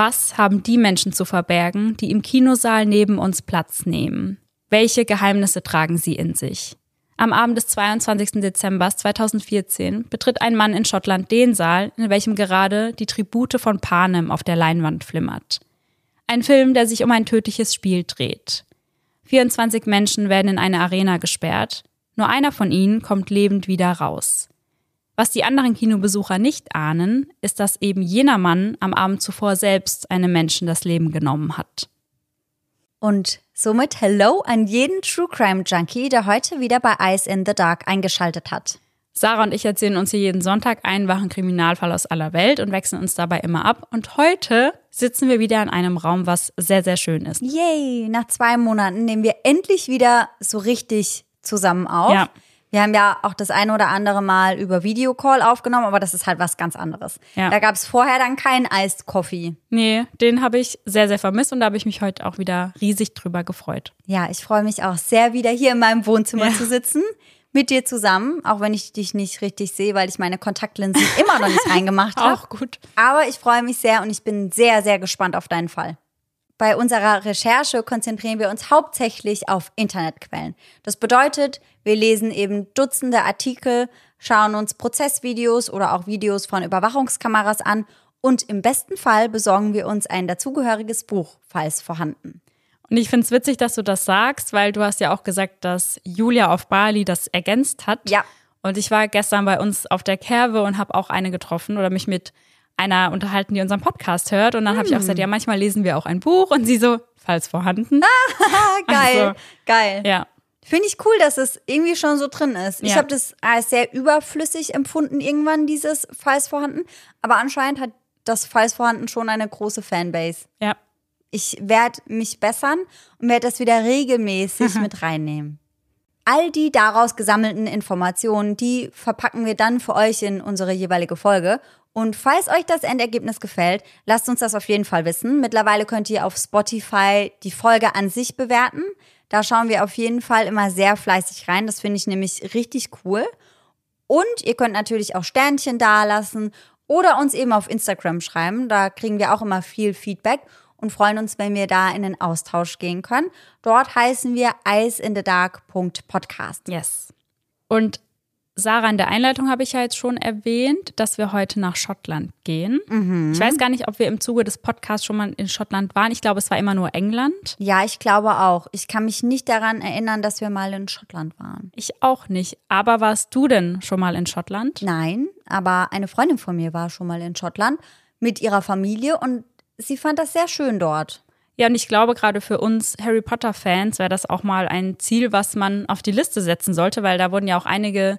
Was haben die Menschen zu verbergen, die im Kinosaal neben uns Platz nehmen? Welche Geheimnisse tragen sie in sich? Am Abend des 22. Dezember 2014 betritt ein Mann in Schottland den Saal, in welchem gerade die Tribute von Panem auf der Leinwand flimmert. Ein Film, der sich um ein tödliches Spiel dreht. 24 Menschen werden in eine Arena gesperrt. Nur einer von ihnen kommt lebend wieder raus. Was die anderen Kinobesucher nicht ahnen, ist, dass eben jener Mann am Abend zuvor selbst einem Menschen das Leben genommen hat. Und somit Hello an jeden True Crime Junkie, der heute wieder bei Eyes in the Dark eingeschaltet hat. Sarah und ich erzählen uns hier jeden Sonntag einen wachen Kriminalfall aus aller Welt und wechseln uns dabei immer ab. Und heute sitzen wir wieder in einem Raum, was sehr, sehr schön ist. Yay! Nach zwei Monaten nehmen wir endlich wieder so richtig zusammen auf. Ja. Wir haben ja auch das eine oder andere Mal über Videocall aufgenommen, aber das ist halt was ganz anderes. Ja. Da gab es vorher dann keinen Iced Coffee. Nee, den habe ich sehr, sehr vermisst und da habe ich mich heute auch wieder riesig drüber gefreut. Ja, ich freue mich auch sehr, wieder hier in meinem Wohnzimmer Ja. zu sitzen. Mit dir zusammen, auch wenn ich dich nicht richtig sehe, weil ich meine Kontaktlinsen immer noch nicht reingemacht habe. Auch gut. Aber ich freue mich sehr und ich bin sehr, sehr gespannt auf deinen Fall. Bei unserer Recherche konzentrieren wir uns hauptsächlich auf Internetquellen. Das bedeutet, wir lesen eben Dutzende Artikel, schauen uns Prozessvideos oder auch Videos von Überwachungskameras an und im besten Fall besorgen wir uns ein dazugehöriges Buch, falls vorhanden. Und ich finde es witzig, dass du das sagst, weil du hast ja auch gesagt, dass Julia auf Bali das ergänzt hat. Ja. Und ich war gestern bei uns auf der Kerbe und habe auch eine getroffen oder mich mit einer unterhalten, die unseren Podcast hört. Und dann habe ich auch gesagt, ja, manchmal lesen wir auch ein Buch. Und sie so, falls vorhanden. Ah, geil, Also, geil. Ja. Finde ich cool, dass es irgendwie schon so drin ist. Ich Ja. habe das als sehr überflüssig empfunden, irgendwann dieses Falls vorhanden. Aber anscheinend hat das Falls vorhanden schon eine große Fanbase. Ja. Ich werde mich bessern und werde das wieder regelmäßig mit reinnehmen. All die daraus gesammelten Informationen, die verpacken wir dann für euch in unsere jeweilige Folge. Und falls euch das Endergebnis gefällt, lasst uns das auf jeden Fall wissen. Mittlerweile könnt ihr auf Spotify die Folge an sich bewerten. Da schauen wir auf jeden Fall immer sehr fleißig rein. Das finde ich nämlich richtig cool. Und ihr könnt natürlich auch Sternchen dalassen oder uns eben auf Instagram schreiben. Da kriegen wir auch immer viel Feedback und freuen uns, wenn wir da in den Austausch gehen können. Dort heißen wir eyeinthedark.podcast. Yes. Und Sarah, in der Einleitung habe ich ja jetzt schon erwähnt, dass wir heute nach Schottland gehen. Ich weiß gar nicht, ob wir im Zuge des Podcasts schon mal in Schottland waren. Ich glaube, es war immer nur England. Ja, ich glaube auch. Ich kann mich nicht daran erinnern, dass wir mal in Schottland waren. Ich auch nicht. Aber warst du denn schon mal in Schottland? Nein, aber eine Freundin von mir war schon mal in Schottland mit ihrer Familie und sie fand das sehr schön dort. Ja, und ich glaube, gerade für uns Harry Potter-Fans wäre das auch mal ein Ziel, was man auf die Liste setzen sollte, weil da wurden ja auch einige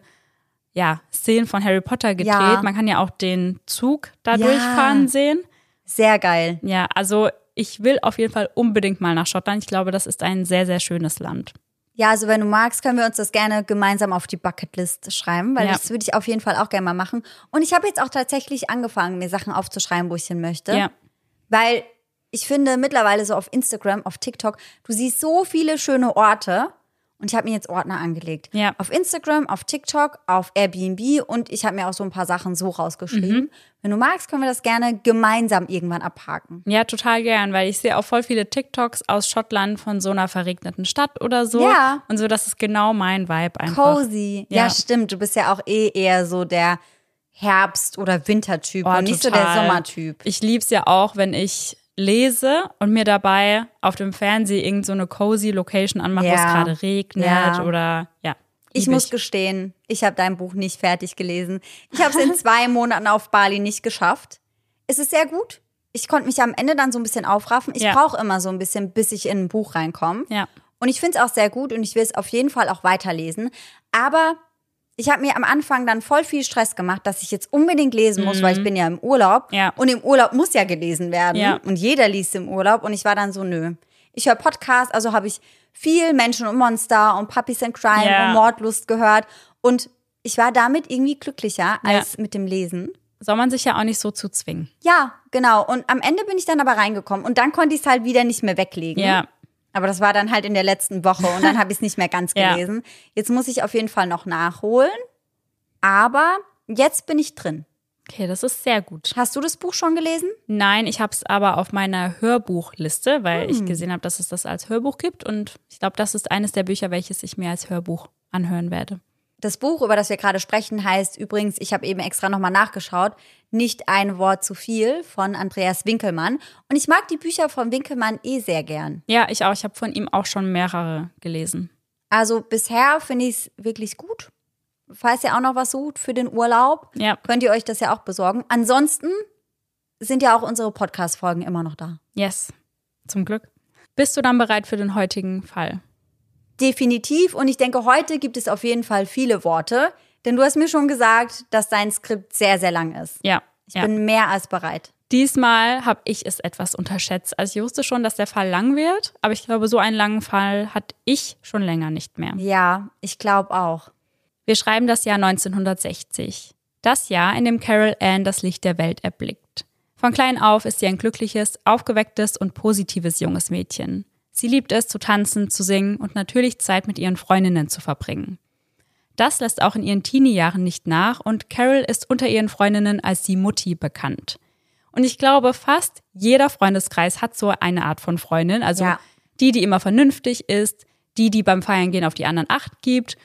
ja, Szenen von Harry Potter gedreht. Ja. Man kann ja auch den Zug da Ja. durchfahren sehen. Sehr geil. Ja, also ich will auf jeden Fall unbedingt mal nach Schottland. Ich glaube, das ist ein sehr, sehr schönes Land. Ja, also wenn du magst, können wir uns das gerne gemeinsam auf die Bucketlist schreiben, weil Ja. das würde ich auf jeden Fall auch gerne mal machen. Und ich habe jetzt auch tatsächlich angefangen, mir Sachen aufzuschreiben, wo ich hin möchte. Ja. Weil ich finde mittlerweile so auf Instagram, auf TikTok, du siehst so viele schöne Orte. Und ich habe mir jetzt Ordner angelegt. Ja. Auf Instagram, auf TikTok, auf Airbnb und ich habe mir auch so ein paar Sachen so rausgeschrieben. Mhm. Wenn du magst, können wir das gerne gemeinsam irgendwann abhaken. Ja, total gern, weil ich sehe auch voll viele TikToks aus Schottland von so einer verregneten Stadt oder so. Ja. Und so, das ist genau mein Vibe einfach. Cozy. Ja. Ja. stimmt. Du bist ja auch eh eher so der Herbst- oder Wintertyp Oh, und nicht so der total. Sommertyp. Ich lieb's ja auch, wenn ich lese und mir dabei auf dem Fernseher irgend so eine cozy Location anmache, wo es Ja. gerade regnet Ja. oder ja. Ich muss gestehen, ich habe dein Buch nicht fertig gelesen. Ich habe es in zwei Monaten auf Bali nicht geschafft. Es ist sehr gut. Ich konnte mich am Ende dann so ein bisschen aufraffen. Ich Ja. brauche immer so ein bisschen, bis ich in ein Buch reinkomme. Ja. Und ich finde es auch sehr gut und ich will es auf jeden Fall auch weiterlesen. Aber ich habe mir am Anfang dann voll viel Stress gemacht, dass ich jetzt unbedingt lesen muss, weil ich bin ja im Urlaub. Mhm. Ja. Und im Urlaub muss ja gelesen werden. Ja. Und jeder liest im Urlaub. Und ich war dann so, nö. Ich höre Podcasts, also habe ich viel Menschen und Monster und Puppies and Crime Ja. und Mordlust gehört. Und ich war damit irgendwie glücklicher als mit dem Lesen. Soll man sich ja auch nicht so zu zwingen. Ja, genau. Und am Ende bin ich dann aber reingekommen. Und dann konnte ich es halt wieder nicht mehr weglegen. Ja. Aber das war dann halt in der letzten Woche und dann habe ich es nicht mehr ganz Ja. gelesen. Jetzt muss ich auf jeden Fall noch nachholen. Aber jetzt bin ich drin. Okay, das ist sehr gut. Hast du das Buch schon gelesen? Nein, ich habe es aber auf meiner Hörbuchliste, weil ich gesehen habe, dass es das als Hörbuch gibt. Und ich glaube, das ist eines der Bücher, welches ich mir als Hörbuch anhören werde. Das Buch, über das wir gerade sprechen, heißt übrigens, ich habe eben extra nochmal nachgeschaut, Nicht ein Wort zu viel von Andreas Winkelmann. Und ich mag die Bücher von Winkelmann eh sehr gern. Ja, ich auch. Ich habe von ihm auch schon mehrere gelesen. Also bisher finde ich es wirklich gut. Falls ihr auch noch was sucht für den Urlaub, Ja. könnt ihr euch das ja auch besorgen. Ansonsten sind ja auch unsere Podcast-Folgen immer noch da. Yes. Zum Glück. Bist du dann bereit für den heutigen Fall? Definitiv. Und ich denke, heute gibt es auf jeden Fall viele Worte. Denn du hast mir schon gesagt, dass dein Skript sehr, sehr lang ist. Ja. Ich ja. bin mehr als bereit. Diesmal habe ich es etwas unterschätzt. Also ich wusste schon, dass der Fall lang wird, aber ich glaube, so einen langen Fall hatte ich schon länger nicht mehr. Ja, ich glaube auch. Wir schreiben das Jahr 1960. Das Jahr, in dem Carol Ann das Licht der Welt erblickt. Von klein auf ist sie ein glückliches, aufgewecktes und positives junges Mädchen. Sie liebt es, zu tanzen, zu singen und natürlich Zeit mit ihren Freundinnen zu verbringen. Das lässt auch in ihren Teenie-Jahren nicht nach und Carol ist unter ihren Freundinnen als die Mutti bekannt. Und ich glaube, fast jeder Freundeskreis hat so eine Art von Freundin. Also Ja. die, die immer vernünftig ist, die, die beim Feiern gehen auf die anderen Acht gibt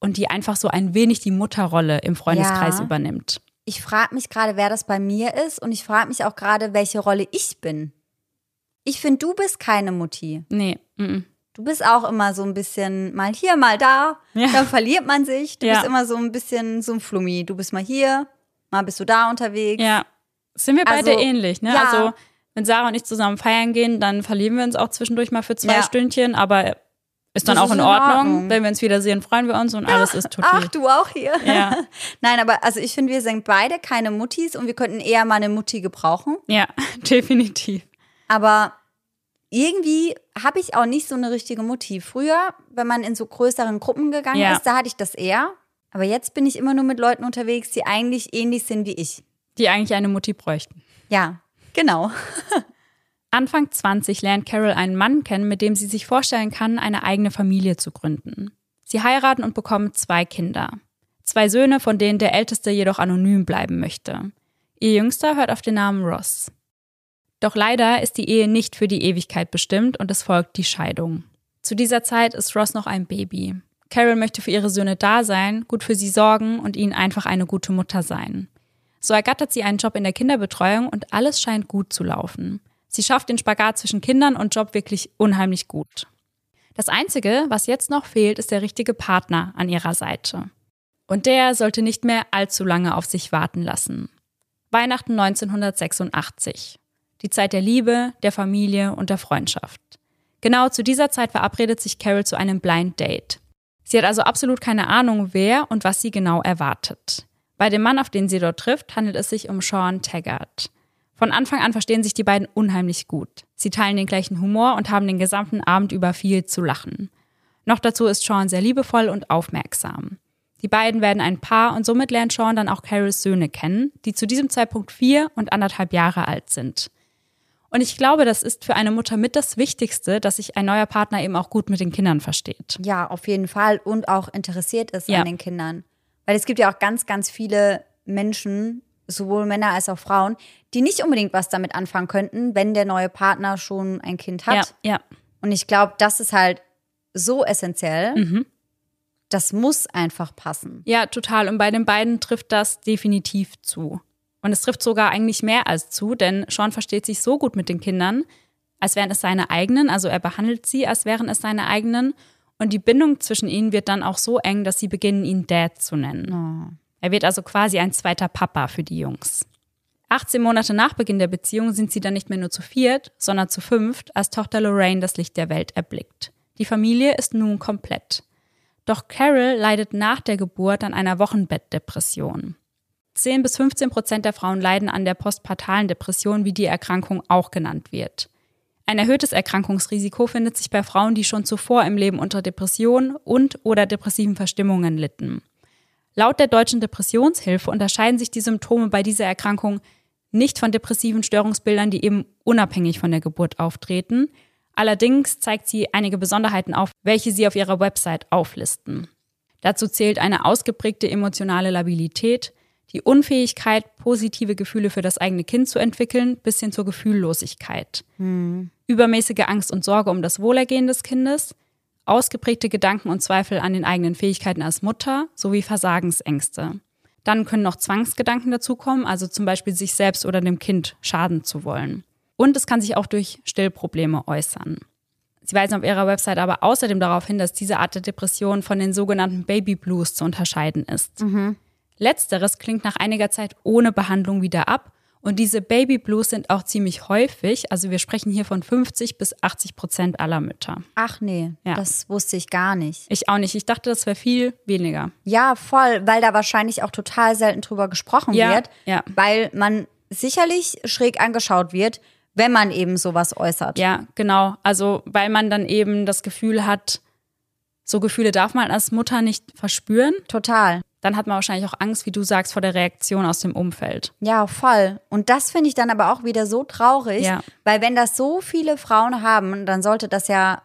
und die einfach so ein wenig die Mutterrolle im Freundeskreis Ja. übernimmt. Ich frage mich gerade, wer das bei mir ist. Und ich frage mich auch gerade, welche Rolle ich bin. Ich finde, du bist keine Mutti. Nee, mm, mm. Du bist auch immer so ein bisschen mal hier, mal da. Ja. Dann verliert man sich. Du Ja. bist immer so ein bisschen so ein Flummi. Du bist mal hier, mal bist du da unterwegs. ja, sind wir beide Also, ähnlich, ne? ja. Also, wenn Sarah und ich zusammen feiern gehen, dann verlieben wir uns auch zwischendurch mal für zwei Ja. Stündchen, aber ist dann Das auch ist in in Ordnung. Ordnung. Wenn wir uns wiedersehen, freuen wir uns und alles ist tutti. Ach, du auch hier. Ja. Nein, aber also ich finde, wir sind beide keine Muttis und wir könnten eher mal eine Mutti gebrauchen. Ja, definitiv. Aber irgendwie habe ich auch nicht so eine richtige Mutti. Früher, wenn man in so größeren Gruppen gegangen Ja. ist, da hatte ich das eher. Aber jetzt bin ich immer nur mit Leuten unterwegs, die eigentlich ähnlich sind wie ich. Die eigentlich eine Mutti bräuchten. Ja, genau. Anfang 20 lernt Carol einen Mann kennen, mit dem sie sich vorstellen kann, eine eigene Familie zu gründen. Sie heiraten und bekommen zwei Kinder. Zwei Söhne, von denen der älteste jedoch anonym bleiben möchte. Ihr jüngster hört auf den Namen Ross. Doch leider ist die Ehe nicht für die Ewigkeit bestimmt und es folgt die Scheidung. Zu dieser Zeit ist Ross noch ein Baby. Carol möchte für ihre Söhne da sein, gut für sie sorgen und ihnen einfach eine gute Mutter sein. So ergattert sie einen Job in der Kinderbetreuung und alles scheint gut zu laufen. Sie schafft den Spagat zwischen Kindern und Job wirklich unheimlich gut. Das Einzige, was jetzt noch fehlt, ist der richtige Partner an ihrer Seite. Und der sollte nicht mehr allzu lange auf sich warten lassen. Weihnachten 1986. Die Zeit der Liebe, der Familie und der Freundschaft. Genau zu dieser Zeit verabredet sich Carol zu einem Blind Date. Sie hat also absolut keine Ahnung, wer und was sie genau erwartet. Bei dem Mann, auf den sie dort trifft, handelt es sich um Sean Taggart. Von Anfang an verstehen sich die beiden unheimlich gut. Sie teilen den gleichen Humor und haben den gesamten Abend über viel zu lachen. Noch dazu ist Sean sehr liebevoll und aufmerksam. Die beiden werden ein Paar und somit lernt Sean dann auch Carols Söhne kennen, die zu diesem Zeitpunkt vier und anderthalb Jahre alt sind. Und ich glaube, das ist für eine Mutter mit das Wichtigste, dass sich ein neuer Partner eben auch gut mit den Kindern versteht. Ja, auf jeden Fall. Und auch interessiert ist Ja. an den Kindern. Weil es gibt ja auch ganz, ganz viele Menschen, sowohl Männer als auch Frauen, die nicht unbedingt was damit anfangen könnten, wenn der neue Partner schon ein Kind hat. Ja, ja. Und ich glaube, das ist halt so essentiell. Mhm. Das muss einfach passen. Ja, total. Und bei den beiden trifft das definitiv zu. Und es trifft sogar eigentlich mehr als zu, denn Sean versteht sich so gut mit den Kindern, als wären es seine eigenen. Also er behandelt sie, als wären es seine eigenen. Und die Bindung zwischen ihnen wird dann auch so eng, dass sie beginnen, ihn Dad zu nennen. Er wird also quasi ein zweiter Papa für die Jungs. 18 Monate nach Beginn der Beziehung sind sie dann nicht mehr nur zu viert, sondern zu fünft, als Tochter Lorraine das Licht der Welt erblickt. Die Familie ist nun komplett. Doch Carol leidet nach der Geburt an einer Wochenbettdepression. 10 bis 15 Prozent der Frauen leiden an der postpartalen Depression, wie die Erkrankung auch genannt wird. Ein erhöhtes Erkrankungsrisiko findet sich bei Frauen, die schon zuvor im Leben unter Depression und oder depressiven Verstimmungen litten. Laut der Deutschen Depressionshilfe unterscheiden sich die Symptome bei dieser Erkrankung nicht von depressiven Störungsbildern, die eben unabhängig von der Geburt auftreten. Allerdings zeigt sie einige Besonderheiten auf, welche sie auf ihrer Website auflisten. Dazu zählt eine ausgeprägte emotionale Labilität, die Unfähigkeit, positive Gefühle für das eigene Kind zu entwickeln, bis hin zur Gefühllosigkeit. Hm. Übermäßige Angst und Sorge um das Wohlergehen des Kindes, ausgeprägte Gedanken und Zweifel an den eigenen Fähigkeiten als Mutter sowie Versagensängste. Dann können noch Zwangsgedanken dazukommen, also zum Beispiel sich selbst oder dem Kind schaden zu wollen. Und es kann sich auch durch Stillprobleme äußern. Sie weisen auf ihrer Website aber außerdem darauf hin, dass diese Art der Depression von den sogenannten Baby Blues zu unterscheiden ist. Letzteres klingt nach einiger Zeit ohne Behandlung wieder ab und diese Baby Blues sind auch ziemlich häufig. Also wir sprechen hier von 50 bis 80 Prozent aller Mütter. Ach nee, Ja. das wusste ich gar nicht. Ich auch nicht. Ich dachte, das wäre viel weniger. Ja, voll, weil da wahrscheinlich auch total selten drüber gesprochen Ja, wird, ja. weil man sicherlich schräg angeschaut wird, wenn man eben sowas äußert. Ja, genau. Also weil man dann eben das Gefühl hat, so Gefühle darf man als Mutter nicht verspüren. Total. Dann hat man wahrscheinlich auch Angst, wie du sagst, vor der Reaktion aus dem Umfeld. Ja, voll. Und das finde ich dann aber auch wieder so traurig, Ja. weil wenn das so viele Frauen haben, dann sollte das ja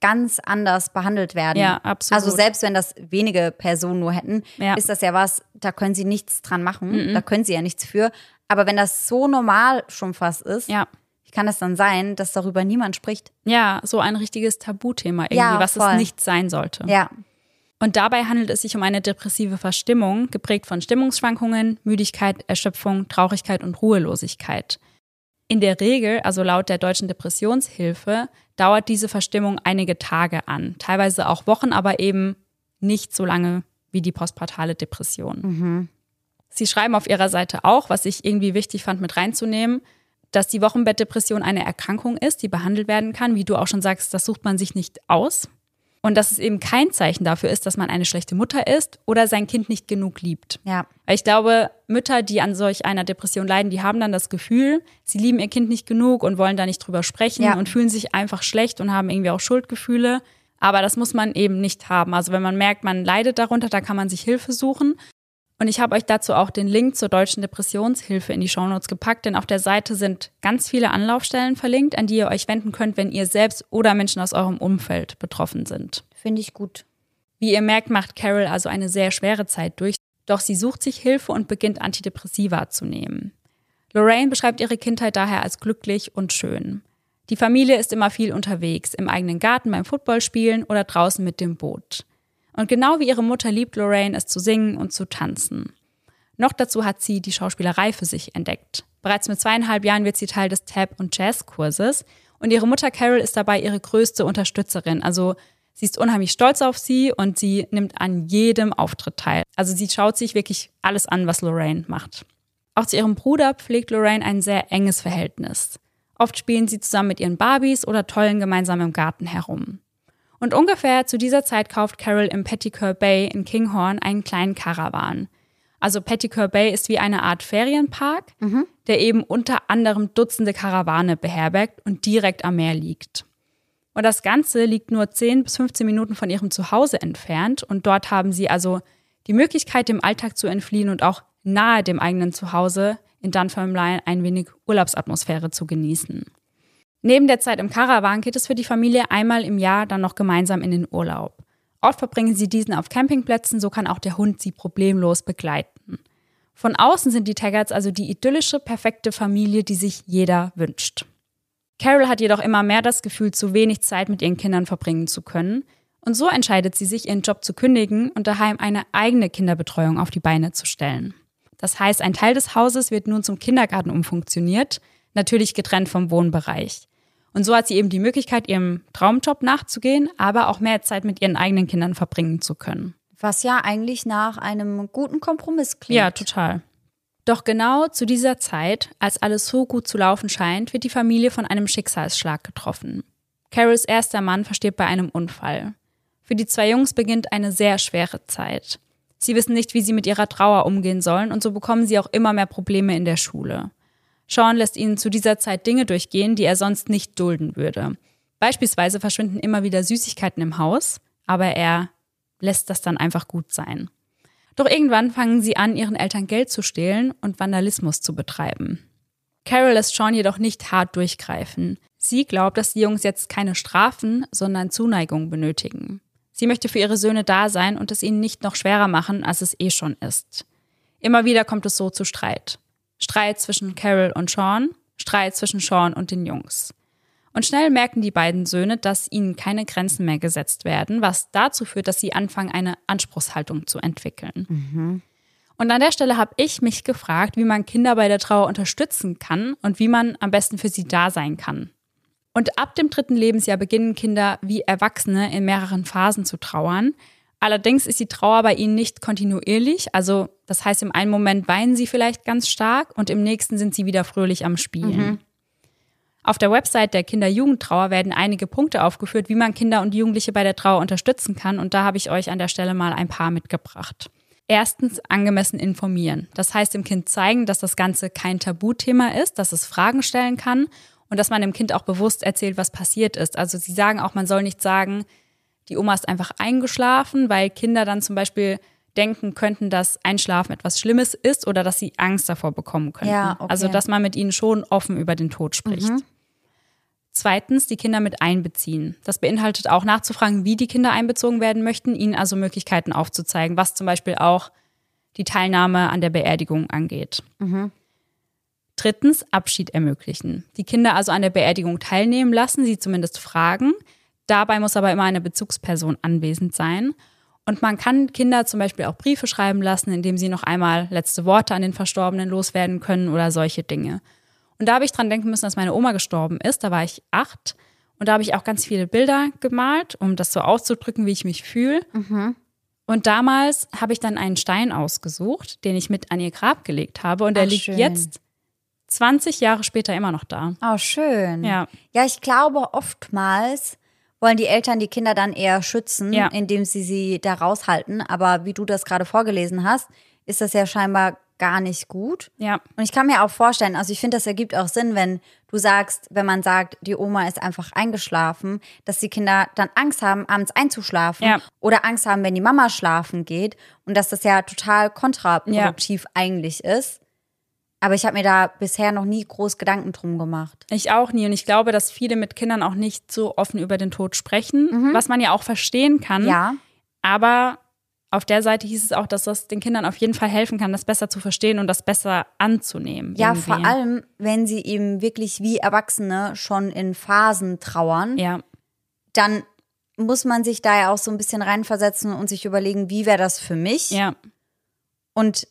ganz anders behandelt werden. Ja, absolut. Also selbst wenn das wenige Personen nur hätten, Ja. ist das ja was, da können sie nichts dran machen, da können sie ja nichts für. Aber wenn das so normal schon fast ist, Ja. wie kann es dann sein, dass darüber niemand spricht? Ja, so ein richtiges Tabuthema irgendwie, Ja, was es nicht sein sollte. Ja, Und dabei handelt es sich um eine depressive Verstimmung, geprägt von Stimmungsschwankungen, Müdigkeit, Erschöpfung, Traurigkeit und Ruhelosigkeit. In der Regel, also laut der Deutschen Depressionshilfe, dauert diese Verstimmung einige Tage an, teilweise auch Wochen, aber eben nicht so lange wie die postpartale Depression. Sie schreiben auf ihrer Seite auch, was ich irgendwie wichtig fand mit reinzunehmen, dass die Wochenbettdepression eine Erkrankung ist, die behandelt werden kann. Wie du auch schon sagst, das sucht man sich nicht aus. Und dass es eben kein Zeichen dafür ist, dass man eine schlechte Mutter ist oder sein Kind nicht genug liebt. ja, Weil ich glaube, Mütter, die an solch einer Depression leiden, die haben dann das Gefühl, sie lieben ihr Kind nicht genug und wollen da nicht drüber sprechen Ja. und fühlen sich einfach schlecht und haben irgendwie auch Schuldgefühle. Aber das muss man eben nicht haben. Also wenn man merkt, man leidet darunter, da kann man sich Hilfe suchen. Und ich habe euch dazu auch den Link zur Deutschen Depressionshilfe in die Shownotes gepackt, denn auf der Seite sind ganz viele Anlaufstellen verlinkt, an die ihr euch wenden könnt, wenn ihr selbst oder Menschen aus eurem Umfeld betroffen sind. finde ich gut. Wie ihr merkt, macht Carol also eine sehr schwere Zeit durch, doch sie sucht sich Hilfe und beginnt Antidepressiva zu nehmen. Lorraine beschreibt ihre Kindheit daher als glücklich und schön. Die Familie ist immer viel unterwegs, im eigenen Garten beim Footballspielen oder draußen mit dem Boot. Und genau wie ihre Mutter liebt Lorraine es zu singen und zu tanzen. Noch dazu hat sie die Schauspielerei für sich entdeckt. Bereits mit zweieinhalb Jahren wird sie Teil des Tab- und Jazzkurses und ihre Mutter Carol ist dabei ihre größte Unterstützerin. Also sie ist unheimlich stolz auf sie und sie nimmt an jedem Auftritt teil. Also sie schaut sich wirklich alles an, was Lorraine macht. Auch zu ihrem Bruder pflegt Lorraine ein sehr enges Verhältnis. Oft spielen sie zusammen mit ihren Barbies oder tollen gemeinsam im Garten herum. Und ungefähr zu dieser Zeit kauft Carol im Petticoat Bay in Kinghorn einen kleinen Karawan. Also Petticoat Bay ist wie eine Art Ferienpark, der eben unter anderem Dutzende Karawane beherbergt und direkt am Meer liegt. Und das Ganze liegt nur 10 bis 15 Minuten von ihrem Zuhause entfernt und dort haben sie also die Möglichkeit, dem Alltag zu entfliehen und auch nahe dem eigenen Zuhause in Dunfermline ein wenig Urlaubsatmosphäre zu genießen. Neben der Zeit im Karawan geht es für die Familie einmal im Jahr dann noch gemeinsam in den Urlaub. Oft verbringen sie diesen auf Campingplätzen, so kann auch der Hund sie problemlos begleiten. Von außen sind die Taggarts also die idyllische, perfekte Familie, die sich jeder wünscht. Carol hat jedoch immer mehr das Gefühl, zu wenig Zeit mit ihren Kindern verbringen zu können. Und so entscheidet sie sich, ihren Job zu kündigen und daheim eine eigene Kinderbetreuung auf die Beine zu stellen. Das heißt, ein Teil des Hauses wird nun zum Kindergarten umfunktioniert, natürlich getrennt vom Wohnbereich. Und so hat sie eben die Möglichkeit, ihrem Traumjob nachzugehen, aber auch mehr Zeit mit ihren eigenen Kindern verbringen zu können. Was ja eigentlich nach einem guten Kompromiss klingt. Ja, total. Doch genau zu dieser Zeit, als alles so gut zu laufen scheint, wird die Familie von einem Schicksalsschlag getroffen. Carols erster Mann verstirbt bei einem Unfall. Für die zwei Jungs beginnt eine sehr schwere Zeit. Sie wissen nicht, wie sie mit ihrer Trauer umgehen sollen und so bekommen sie auch immer mehr Probleme in der Schule. Sean lässt ihnen zu dieser Zeit Dinge durchgehen, die er sonst nicht dulden würde. Beispielsweise verschwinden immer wieder Süßigkeiten im Haus, aber er lässt das dann einfach gut sein. Doch irgendwann fangen sie an, ihren Eltern Geld zu stehlen und Vandalismus zu betreiben. Carol lässt Sean jedoch nicht hart durchgreifen. Sie glaubt, dass die Jungs jetzt keine Strafen, sondern Zuneigung benötigen. Sie möchte für ihre Söhne da sein und es ihnen nicht noch schwerer machen, als es eh schon ist. Immer wieder kommt es so zu Streit. Streit zwischen Carol und Sean, Streit zwischen Sean und den Jungs. Und schnell merken die beiden Söhne, dass ihnen keine Grenzen mehr gesetzt werden, was dazu führt, dass sie anfangen, eine Anspruchshaltung zu entwickeln. Mhm. Und an der Stelle habe ich mich gefragt, wie man Kinder bei der Trauer unterstützen kann und wie man am besten für sie da sein kann. Und ab dem dritten Lebensjahr beginnen Kinder wie Erwachsene in mehreren Phasen zu trauern. Allerdings ist die Trauer bei ihnen nicht kontinuierlich. Also das heißt, im einen Moment weinen sie vielleicht ganz stark und im nächsten sind sie wieder fröhlich am Spielen. Auf der Website der Kinder-Jugendtrauer werden einige Punkte aufgeführt, wie man Kinder und Jugendliche bei der Trauer unterstützen kann. Und da habe ich euch an der Stelle mal ein paar mitgebracht. Erstens angemessen informieren. Das heißt, dem Kind zeigen, dass das Ganze kein Tabuthema ist, dass es Fragen stellen kann und dass man dem Kind auch bewusst erzählt, was passiert ist. Also sie sagen auch, man soll nicht sagen, die Oma ist einfach eingeschlafen, weil Kinder dann zum Beispiel denken könnten, dass Einschlafen etwas Schlimmes ist oder dass sie Angst davor bekommen könnten. Ja, okay. Mhm. Also dass man mit ihnen schon offen über den Tod spricht. Zweitens, die Kinder mit einbeziehen. Das beinhaltet auch nachzufragen, wie die Kinder einbezogen werden möchten, ihnen also Möglichkeiten aufzuzeigen, was zum Beispiel auch die Teilnahme an der Beerdigung angeht. Drittens, Abschied ermöglichen. Die Kinder also an der Beerdigung teilnehmen lassen, sie zumindest fragen. Dabei muss aber immer eine Bezugsperson anwesend sein. Und man kann Kinder zum Beispiel auch Briefe schreiben lassen, indem sie noch einmal letzte Worte an den Verstorbenen loswerden können oder solche Dinge. Und da habe ich dran denken müssen, dass meine Oma gestorben ist. Da war ich acht. Und da habe ich auch ganz viele Bilder gemalt, um das so auszudrücken, wie ich mich fühle. Und damals habe ich dann einen Stein ausgesucht, den ich mit an ihr Grab gelegt habe. Und der Ach, liegt schön. jetzt 20 Jahre später immer noch da. Oh, schön. Ja. Ja, ich glaube, oftmals wollen die Eltern die Kinder dann eher schützen, Ja. indem sie sie da raushalten. Aber wie du das gerade vorgelesen hast, ist das ja scheinbar gar nicht gut. Ja. Und ich kann mir auch vorstellen, also ich finde, das ergibt auch Sinn, wenn du sagst, wenn man sagt, die Oma ist einfach eingeschlafen, dass die Kinder dann Angst haben, abends einzuschlafen Ja. oder Angst haben, wenn die Mama schlafen geht und dass das ja total kontraproduktiv eigentlich ist. Aber ich habe mir da bisher noch nie groß Gedanken drum gemacht. Ich auch nie. Und ich glaube, dass viele mit Kindern auch nicht so offen über den Tod sprechen, was man ja auch verstehen kann. Mhm. Ja, Aber auf der Seite hieß es auch, dass das den Kindern auf jeden Fall helfen kann, das besser zu verstehen und das besser anzunehmen. ja, irgendwie. vor allem, wenn sie eben wirklich wie Erwachsene schon in Phasen trauern, Ja, dann muss man sich da ja auch so ein bisschen reinversetzen und sich überlegen, wie wäre das für mich? ja, Und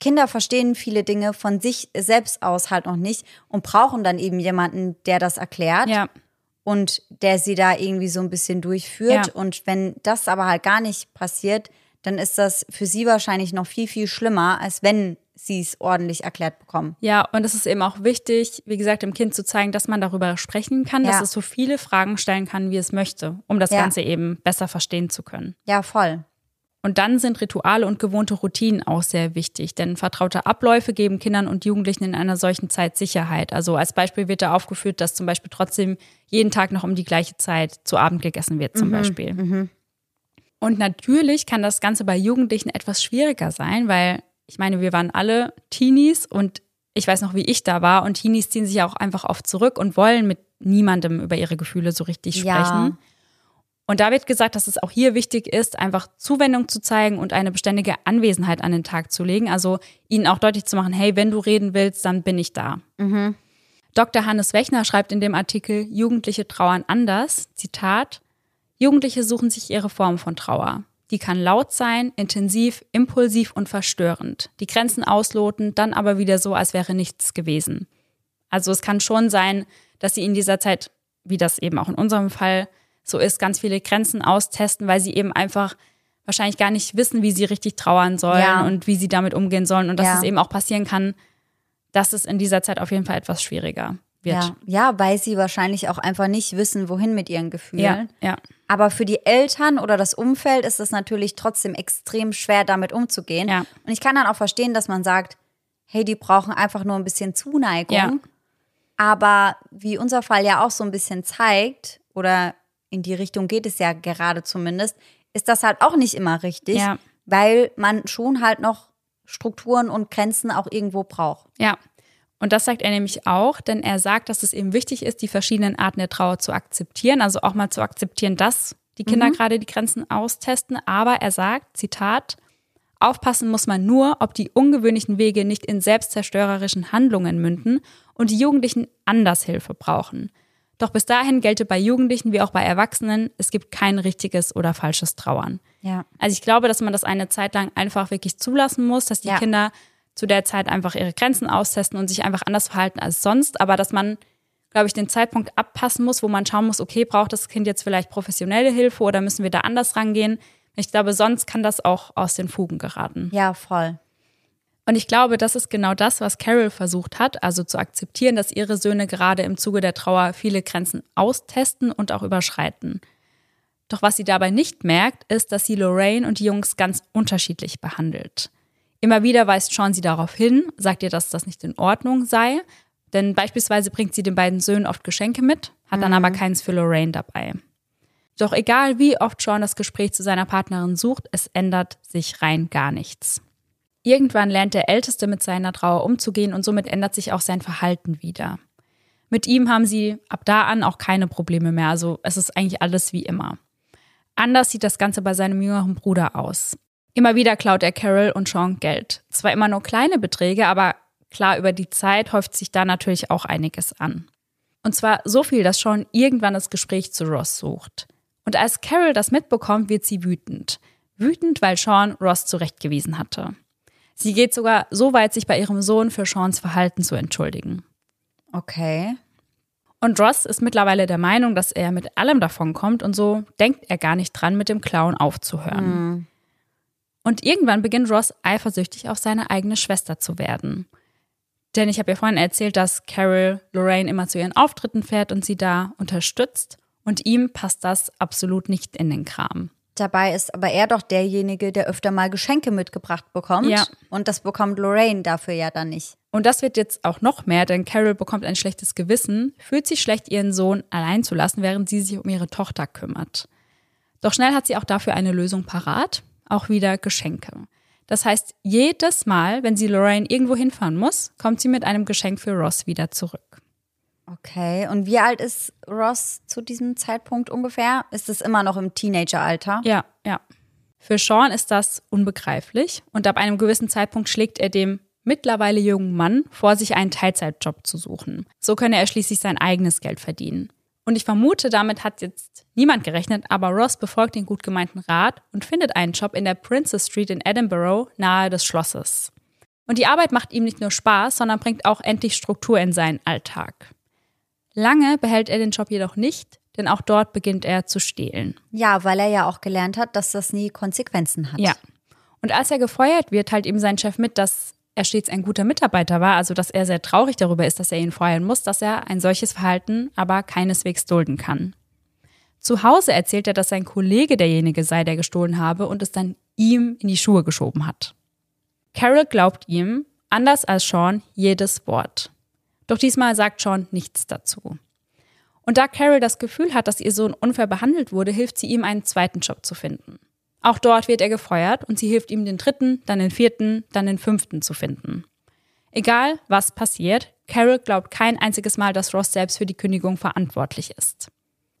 Kinder verstehen viele Dinge von sich selbst aus halt noch nicht und brauchen dann eben jemanden, der das erklärt ja, und der sie da irgendwie so ein bisschen durchführt. Ja. Und wenn das aber halt gar nicht passiert, dann ist das für sie wahrscheinlich noch viel, viel schlimmer, als wenn sie es ordentlich erklärt bekommen. ja. Und es ist eben auch wichtig, wie gesagt, dem Kind zu zeigen, dass man darüber sprechen kann, Ja. dass es so viele Fragen stellen kann, wie es möchte, um das. Ganze eben besser verstehen zu können. Ja, voll. Und dann sind Rituale und gewohnte Routinen auch sehr wichtig, denn vertraute Abläufe geben Kindern und Jugendlichen in einer solchen Zeit Sicherheit. Also als Beispiel wird da aufgeführt, dass zum Beispiel trotzdem jeden Tag noch um die gleiche Zeit zu Abend gegessen wird, zum Beispiel. Und natürlich kann das Ganze bei Jugendlichen etwas schwieriger sein, weil ich meine, wir waren alle Teenies und ich weiß noch, wie ich da war. Und Teenies ziehen sich ja auch einfach oft zurück und wollen mit niemandem über ihre Gefühle so richtig Ja. Und da wird gesagt, dass es auch hier wichtig ist, einfach Zuwendung zu zeigen und eine beständige Anwesenheit an den Tag zu legen. Also ihnen auch deutlich zu machen, hey, wenn du reden willst, dann bin ich da. Dr. Hannes Wechner schreibt in dem Artikel Jugendliche trauern anders. Zitat. Jugendliche suchen sich ihre Form von Trauer. Die kann laut sein, intensiv, impulsiv und verstörend. Die Grenzen ausloten, dann aber wieder so, als wäre nichts gewesen. Also es kann schon sein, dass sie in dieser Zeit, wie das eben auch in unserem Fall so ist, ganz viele Grenzen austesten, weil sie eben einfach wahrscheinlich gar nicht wissen, wie sie richtig trauern sollen Ja. und wie sie damit umgehen sollen. Und dass Ja. es eben auch passieren kann, dass es in dieser Zeit auf jeden Fall etwas schwieriger wird. Ja. ja, weil sie wahrscheinlich auch einfach nicht wissen, wohin mit ihren Gefühlen. ja, ja. Aber für die Eltern oder das Umfeld ist es natürlich trotzdem extrem schwer, damit umzugehen. Ja. Und ich kann dann auch verstehen, dass man sagt, hey, die brauchen einfach nur ein bisschen Zuneigung. Ja. Aber wie unser Fall ja auch so ein bisschen zeigt, oder in die Richtung geht es ja gerade zumindest, ist das halt auch nicht immer richtig, Ja. weil man schon halt noch Strukturen und Grenzen auch irgendwo braucht. Ja. Und das sagt er nämlich auch, denn er sagt, dass es eben wichtig ist, die verschiedenen Arten der Trauer zu akzeptieren, also auch mal zu akzeptieren, dass die Kinder gerade die Grenzen austesten. Aber er sagt, Zitat, Aufpassen muss man nur, ob die ungewöhnlichen Wege nicht in selbstzerstörerischen Handlungen münden und die Jugendlichen anders Hilfe brauchen. Doch bis dahin gelte bei Jugendlichen wie auch bei Erwachsenen, es gibt kein richtiges oder falsches Trauern. Ja. Also ich glaube, dass man das eine Zeit lang einfach wirklich zulassen muss, dass die Ja. Kinder zu der Zeit einfach ihre Grenzen austesten und sich einfach anders verhalten als sonst, aber dass man, glaube ich, den Zeitpunkt abpassen muss, wo man schauen muss, okay, braucht das Kind jetzt vielleicht professionelle Hilfe oder müssen wir da anders rangehen? Ich glaube, sonst kann das auch aus den Fugen geraten. Ja, voll. Und ich glaube, das ist genau das, was Carol versucht hat, also zu akzeptieren, dass ihre Söhne gerade im Zuge der Trauer viele Grenzen austesten und auch überschreiten. Doch was sie dabei nicht merkt, ist, dass sie Lorraine und die Jungs ganz unterschiedlich behandelt. Immer wieder weist Sean sie darauf hin, sagt ihr, dass das nicht in Ordnung sei, denn beispielsweise bringt sie den beiden Söhnen oft Geschenke mit, hat dann aber keins für Lorraine dabei. Doch egal wie oft Sean das Gespräch zu seiner Partnerin sucht, es ändert sich rein gar nichts. Irgendwann lernt der Älteste mit seiner Trauer umzugehen und somit ändert sich auch sein Verhalten wieder. Mit ihm haben sie ab da an auch keine Probleme mehr, also es ist eigentlich alles wie immer. Anders sieht das Ganze bei seinem jüngeren Bruder aus. Immer wieder klaut er Carol und Sean Geld. Zwar immer nur kleine Beträge, aber klar, über die Zeit häuft sich da natürlich auch einiges an. Und zwar so viel, dass Sean irgendwann das Gespräch zu Ross sucht. Und als Carol das mitbekommt, wird sie wütend. Wütend, weil Sean Ross zurechtgewiesen hatte. Sie geht sogar so weit, sich bei ihrem Sohn für Seans Verhalten zu entschuldigen. Okay. Und Ross ist mittlerweile der Meinung, dass er mit allem davonkommt und so denkt er gar nicht dran, mit dem Clown aufzuhören. Und irgendwann beginnt Ross eifersüchtig auf seine eigene Schwester zu werden. Denn ich habe ja vorhin erzählt, dass Carol Lorraine immer zu ihren Auftritten fährt und sie da unterstützt. Und ihm passt das absolut nicht in den Kram. Dabei ist aber er doch derjenige, der öfter mal Geschenke mitgebracht bekommt. Ja. Und das bekommt Lorraine dafür ja dann nicht. Und das wird jetzt auch noch mehr, denn Carol bekommt ein schlechtes Gewissen, fühlt sich schlecht, ihren Sohn allein zu lassen, während sie sich um ihre Tochter kümmert. Doch schnell hat sie auch dafür eine Lösung parat, auch wieder Geschenke. Das heißt, jedes Mal, wenn sie Lorraine irgendwo hinfahren muss, kommt sie mit einem Geschenk für Ross wieder zurück. Okay. Und wie alt ist Ross zu diesem Zeitpunkt ungefähr? Ist es immer noch im Teenageralter? Ja, ja. Für Sean ist das unbegreiflich und ab einem gewissen Zeitpunkt schlägt er dem mittlerweile jungen Mann vor, sich einen Teilzeitjob zu suchen. So könne er schließlich sein eigenes Geld verdienen. Und ich vermute, damit hat jetzt niemand gerechnet, aber Ross befolgt den gut gemeinten Rat und findet einen Job in der Princess Street in Edinburgh nahe des Schlosses. Und die Arbeit macht ihm nicht nur Spaß, sondern bringt auch endlich Struktur in seinen Alltag. Lange behält er den Job jedoch nicht, denn auch dort beginnt er zu stehlen. Ja, weil er ja auch gelernt hat, dass das nie Konsequenzen hat. Ja. Und als er gefeuert wird, teilt ihm sein Chef mit, dass er stets ein guter Mitarbeiter war, also dass er sehr traurig darüber ist, dass er ihn feuern muss, dass er ein solches Verhalten aber keineswegs dulden kann. Zu Hause erzählt er, dass sein Kollege derjenige sei, der gestohlen habe und es dann ihm in die Schuhe geschoben hat. Carol glaubt ihm, anders als Sean, jedes Wort. Doch diesmal sagt Sean nichts dazu. Und da Carol das Gefühl hat, dass ihr Sohn unfair behandelt wurde, hilft sie ihm, einen zweiten Job zu finden. Auch dort wird er gefeuert und sie hilft ihm, den dritten, dann den vierten, dann den fünften zu finden. Egal, was passiert, Carol glaubt kein einziges Mal, dass Ross selbst für die Kündigung verantwortlich ist.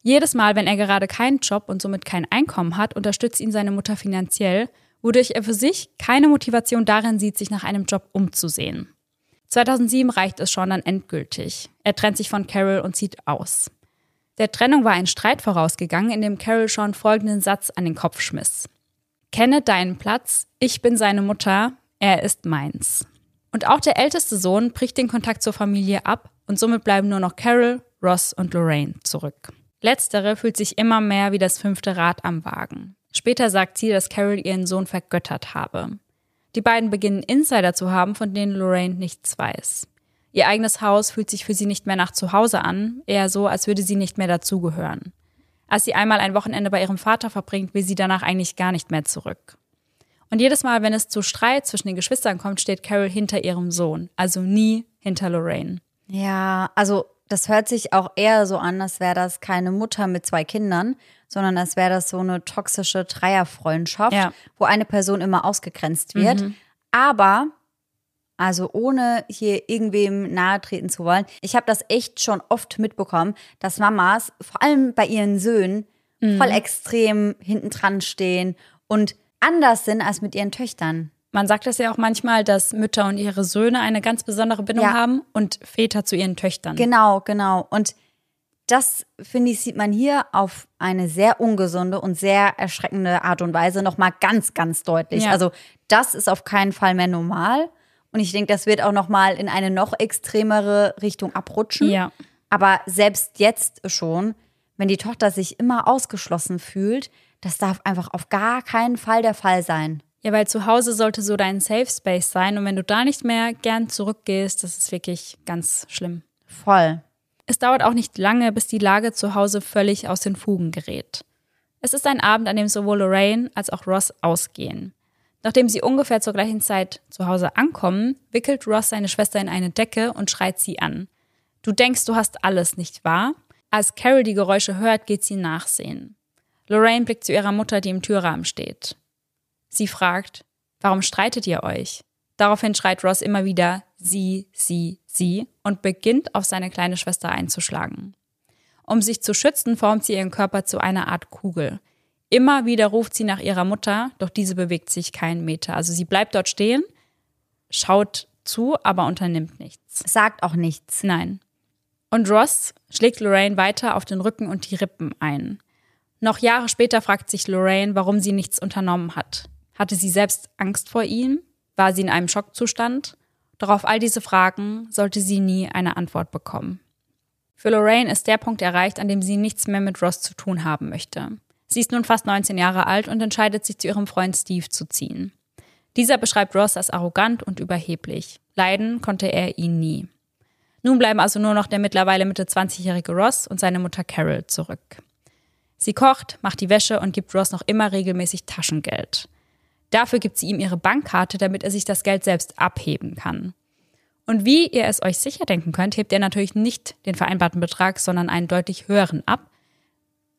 Jedes Mal, wenn er gerade keinen Job und somit kein Einkommen hat, unterstützt ihn seine Mutter finanziell, wodurch er für sich keine Motivation darin sieht, sich nach einem Job umzusehen. 2007 reicht es schon dann endgültig. Er trennt sich von Carol und zieht aus. Der Trennung war ein Streit vorausgegangen, in dem Carol Sean folgenden Satz an den Kopf schmiss. Kenne deinen Platz, ich bin seine Mutter, er ist meins. Und auch der älteste Sohn bricht den Kontakt zur Familie ab und somit bleiben nur noch Carol, Ross und Lorraine zurück. Letztere fühlt sich immer mehr wie das fünfte Rad am Wagen. Später sagt sie, dass Carol ihren Sohn vergöttert habe. Die beiden beginnen Insider zu haben, von denen Lorraine nichts weiß. Ihr eigenes Haus fühlt sich für sie nicht mehr nach Zuhause an, eher so, als würde sie nicht mehr dazugehören. Als sie einmal ein Wochenende bei ihrem Vater verbringt, will sie danach eigentlich gar nicht mehr zurück. Und jedes Mal, wenn es zu Streit zwischen den Geschwistern kommt, steht Carol hinter ihrem Sohn, also nie hinter Lorraine. Ja, also das hört sich auch eher so an, als wäre das keine Mutter mit zwei Kindern, sondern als wäre das so eine toxische Dreierfreundschaft, Ja. wo eine Person immer ausgegrenzt wird. Aber, also ohne hier irgendwem nahe treten zu wollen, ich habe das echt schon oft mitbekommen, dass Mamas, vor allem bei ihren Söhnen, voll extrem hinten dran stehen und anders sind als mit ihren Töchtern. Man sagt das ja auch manchmal, dass Mütter und ihre Söhne eine ganz besondere Bindung Ja. haben und Väter zu ihren Töchtern. Genau, genau. Und das, finde ich, sieht man hier auf eine sehr ungesunde und sehr erschreckende Art und Weise nochmal ganz, ganz deutlich. Ja. Also das ist auf keinen Fall mehr normal. Und ich denke, das wird auch nochmal in eine noch extremere Richtung abrutschen. Ja. Aber selbst jetzt schon, wenn die Tochter sich immer ausgeschlossen fühlt, das darf einfach auf gar keinen Fall der Fall sein. Ja, weil zu Hause sollte so dein Safe Space sein und wenn du da nicht mehr gern zurückgehst, das ist wirklich ganz schlimm. Voll. Es dauert auch nicht lange, bis die Lage zu Hause völlig aus den Fugen gerät. Es ist ein Abend, an dem sowohl Lorraine als auch Ross ausgehen. Nachdem sie ungefähr zur gleichen Zeit zu Hause ankommen, wickelt Ross seine Schwester in eine Decke und schreit sie an. Du denkst, du hast alles, nicht wahr? Als Carol die Geräusche hört, geht sie nachsehen. Lorraine blickt zu ihrer Mutter, die im Türrahmen steht. Sie fragt, warum streitet ihr euch? Daraufhin schreit Ross immer wieder sie, sie, sie und beginnt auf seine kleine Schwester einzuschlagen. Um sich zu schützen, formt sie ihren Körper zu einer Art Kugel. Immer wieder ruft sie nach ihrer Mutter, doch diese bewegt sich keinen Meter. Also sie bleibt dort stehen, schaut zu, aber unternimmt nichts. Sagt auch nichts. Nein. Und Ross schlägt Lorraine weiter auf den Rücken und die Rippen ein. Noch Jahre später fragt sich Lorraine, warum sie nichts unternommen hat. Hatte sie selbst Angst vor ihm? War sie in einem Schockzustand? Doch auf all diese Fragen sollte sie nie eine Antwort bekommen. Für Lorraine ist der Punkt erreicht, an dem sie nichts mehr mit Ross zu tun haben möchte. Sie ist nun fast 19 Jahre alt und entscheidet sich zu ihrem Freund Steve zu ziehen. Dieser beschreibt Ross als arrogant und überheblich. Leiden konnte er ihn nie. Nun bleiben also nur noch der mittlerweile Mitte 20-jährige Ross und seine Mutter Carol zurück. Sie kocht, macht die Wäsche und gibt Ross noch immer regelmäßig Taschengeld. Dafür gibt sie ihm ihre Bankkarte, damit er sich das Geld selbst abheben kann. Und wie ihr es euch sicher denken könnt, hebt er natürlich nicht den vereinbarten Betrag, sondern einen deutlich höheren ab.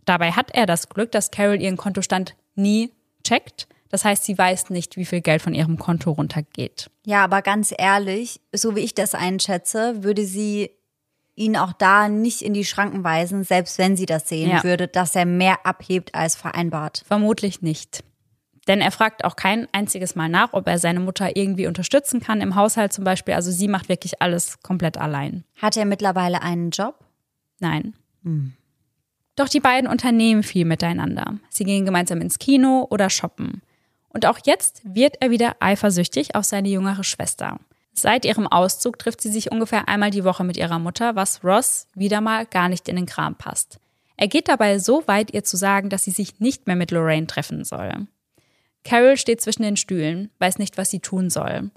Dabei hat er das Glück, dass Carol ihren Kontostand nie checkt. Das heißt, sie weiß nicht, wie viel Geld von ihrem Konto runtergeht. Ja, aber ganz ehrlich, so wie ich das einschätze, würde sie ihn auch da nicht in die Schranken weisen, selbst wenn sie das sehen Ja. würde, dass er mehr abhebt als vereinbart. Vermutlich nicht. Denn er fragt auch kein einziges Mal nach, ob er seine Mutter irgendwie unterstützen kann, im Haushalt zum Beispiel. Also sie macht wirklich alles komplett allein. Hat er mittlerweile einen Job? Nein. Doch die beiden unternehmen viel miteinander. Sie gehen gemeinsam ins Kino oder shoppen. Und auch jetzt wird er wieder eifersüchtig auf seine jüngere Schwester. Seit ihrem Auszug trifft sie sich ungefähr einmal die Woche mit ihrer Mutter, was Ross wieder mal gar nicht in den Kram passt. Er geht dabei so weit, ihr zu sagen, dass sie sich nicht mehr mit Lorraine treffen soll. Carol steht zwischen den Stühlen, weiß nicht, was sie tun soll.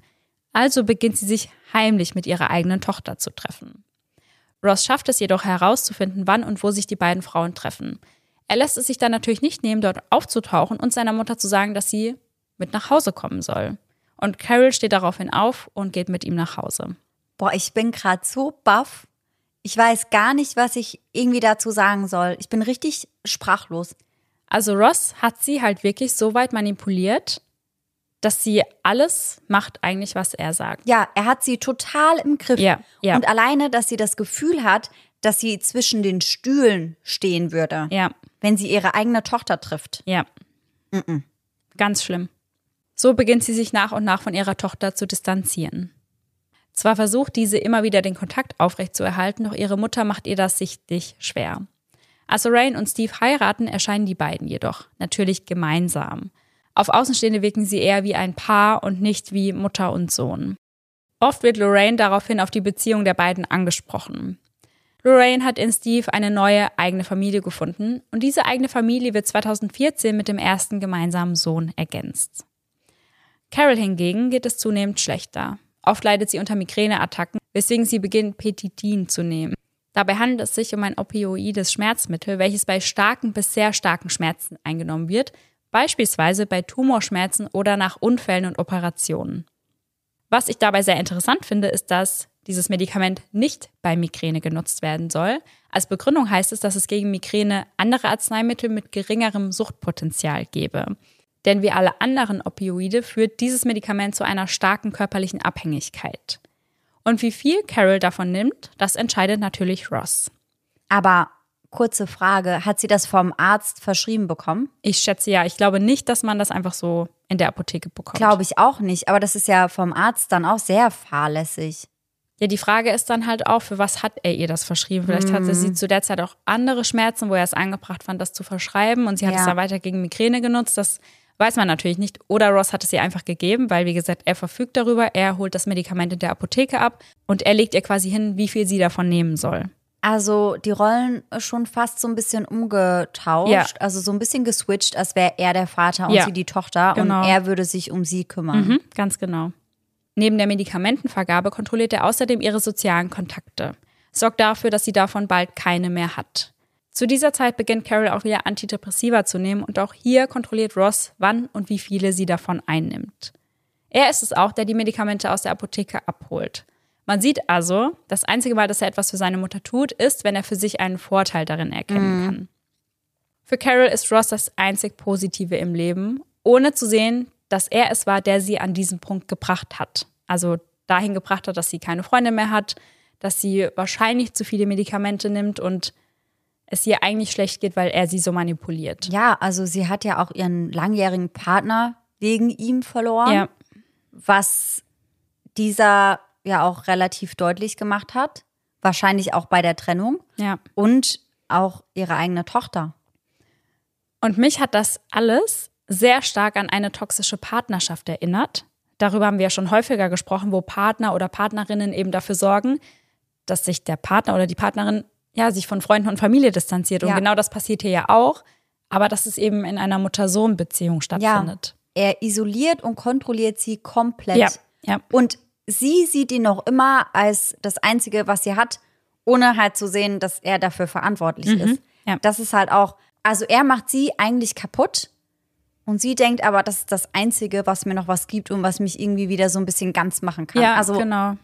Also beginnt sie sich heimlich mit ihrer eigenen Tochter zu treffen. Ross schafft es jedoch herauszufinden, wann und wo sich die beiden Frauen treffen. Er lässt es sich dann natürlich nicht nehmen, dort aufzutauchen und seiner Mutter zu sagen, dass sie mit nach Hause kommen soll. Und Carol steht daraufhin auf und geht mit ihm nach Hause. Boah, ich bin gerade so baff. Ich weiß gar nicht, was ich irgendwie dazu sagen soll. Ich bin richtig sprachlos. Also Ross hat sie halt wirklich so weit manipuliert, dass sie alles macht eigentlich, was er sagt. Ja, er hat sie total im Griff. Ja, ja. Und alleine, dass sie das Gefühl hat, dass sie zwischen den Stühlen stehen würde, Ja, wenn sie ihre eigene Tochter trifft. ja. Ganz schlimm. So beginnt sie sich nach und nach von ihrer Tochter zu distanzieren. Zwar versucht diese immer wieder den Kontakt aufrechtzuerhalten, doch ihre Mutter macht ihr das sichtlich schwer. Als Lorraine und Steve heiraten, erscheinen die beiden jedoch, natürlich gemeinsam. Auf Außenstehende wirken sie eher wie ein Paar und nicht wie Mutter und Sohn. Oft wird Lorraine daraufhin auf die Beziehung der beiden angesprochen. Lorraine hat in Steve eine neue eigene Familie gefunden und diese eigene Familie wird 2014 mit dem ersten gemeinsamen Sohn ergänzt. Carol hingegen geht es zunehmend schlechter. Oft leidet sie unter Migräneattacken, weswegen sie beginnt, Petidin zu nehmen. Dabei handelt es sich um ein opioides Schmerzmittel, welches bei starken bis sehr starken Schmerzen eingenommen wird, beispielsweise bei Tumorschmerzen oder nach Unfällen und Operationen. Was ich dabei sehr interessant finde, ist, dass dieses Medikament nicht bei Migräne genutzt werden soll. Als Begründung heißt es, dass es gegen Migräne andere Arzneimittel mit geringerem Suchtpotenzial gebe. Denn wie alle anderen Opioide führt dieses Medikament zu einer starken körperlichen Abhängigkeit. Und wie viel Carol davon nimmt, das entscheidet natürlich Ross. Aber kurze Frage. Hat sie das vom Arzt verschrieben bekommen? Ich schätze ja. Ich glaube nicht, dass man das einfach so in der Apotheke bekommt. Glaube ich auch nicht. Aber das ist ja vom Arzt dann auch sehr fahrlässig. Ja, die Frage ist dann halt auch, für was hat er ihr das verschrieben? Vielleicht hatte Mhm. sie zu der Zeit auch andere Schmerzen, wo er es angebracht fand, das zu verschreiben und sie hat Ja. es dann weiter gegen Migräne genutzt. Das weiß man natürlich nicht. Oder Ross hat es ihr einfach gegeben, weil, wie gesagt, er verfügt darüber, er holt das Medikament in der Apotheke ab und er legt ihr quasi hin, wie viel sie davon nehmen soll. Also die Rollen schon fast so ein bisschen umgetauscht. Ja. Also so ein bisschen geswitcht, als wäre er der Vater und Ja. sie die Tochter. Genau. Und er würde sich um sie kümmern. Mhm, ganz genau. Neben der Medikamentenvergabe kontrolliert er außerdem ihre sozialen Kontakte, sorgt dafür, dass sie davon bald keine mehr hat. Zu dieser Zeit beginnt Carol auch wieder Antidepressiva zu nehmen und auch hier kontrolliert Ross, wann und wie viele sie davon einnimmt. Er ist es auch, der die Medikamente aus der Apotheke abholt. Man sieht also, das einzige Mal, dass er etwas für seine Mutter tut, ist, wenn er für sich einen Vorteil darin erkennen kann. Für Carol ist Ross das einzig Positive im Leben, ohne zu sehen, dass er es war, der sie an diesen Punkt gebracht hat. Also dahin gebracht hat, dass sie keine Freunde mehr hat, dass sie wahrscheinlich zu viele Medikamente nimmt und es ihr eigentlich schlecht geht, weil er sie so manipuliert. Ja, also sie hat ja auch ihren langjährigen Partner wegen ihm verloren, Ja, was dieser ja auch relativ deutlich gemacht hat. Wahrscheinlich auch bei der Trennung. ja. Und auch ihre eigene Tochter. Und mich hat das alles sehr stark an eine toxische Partnerschaft erinnert. Darüber haben wir ja schon häufiger gesprochen, wo Partner oder Partnerinnen eben dafür sorgen, dass sich der Partner oder die Partnerin ja sich von Freunden und Familie distanziert. Und Ja. genau das passiert hier ja auch, aber dass es eben in einer Mutter-Sohn-Beziehung stattfindet. Er isoliert und kontrolliert sie komplett. Ja, ja. Und sie sieht ihn noch immer als das Einzige, was sie hat, ohne halt zu sehen, dass er dafür verantwortlich ist. Mhm. ja. Das ist halt auch, also er macht sie eigentlich kaputt und sie denkt aber, das ist das Einzige, was mir noch was gibt und was mich irgendwie wieder so ein bisschen ganz machen kann. Ja, also genau.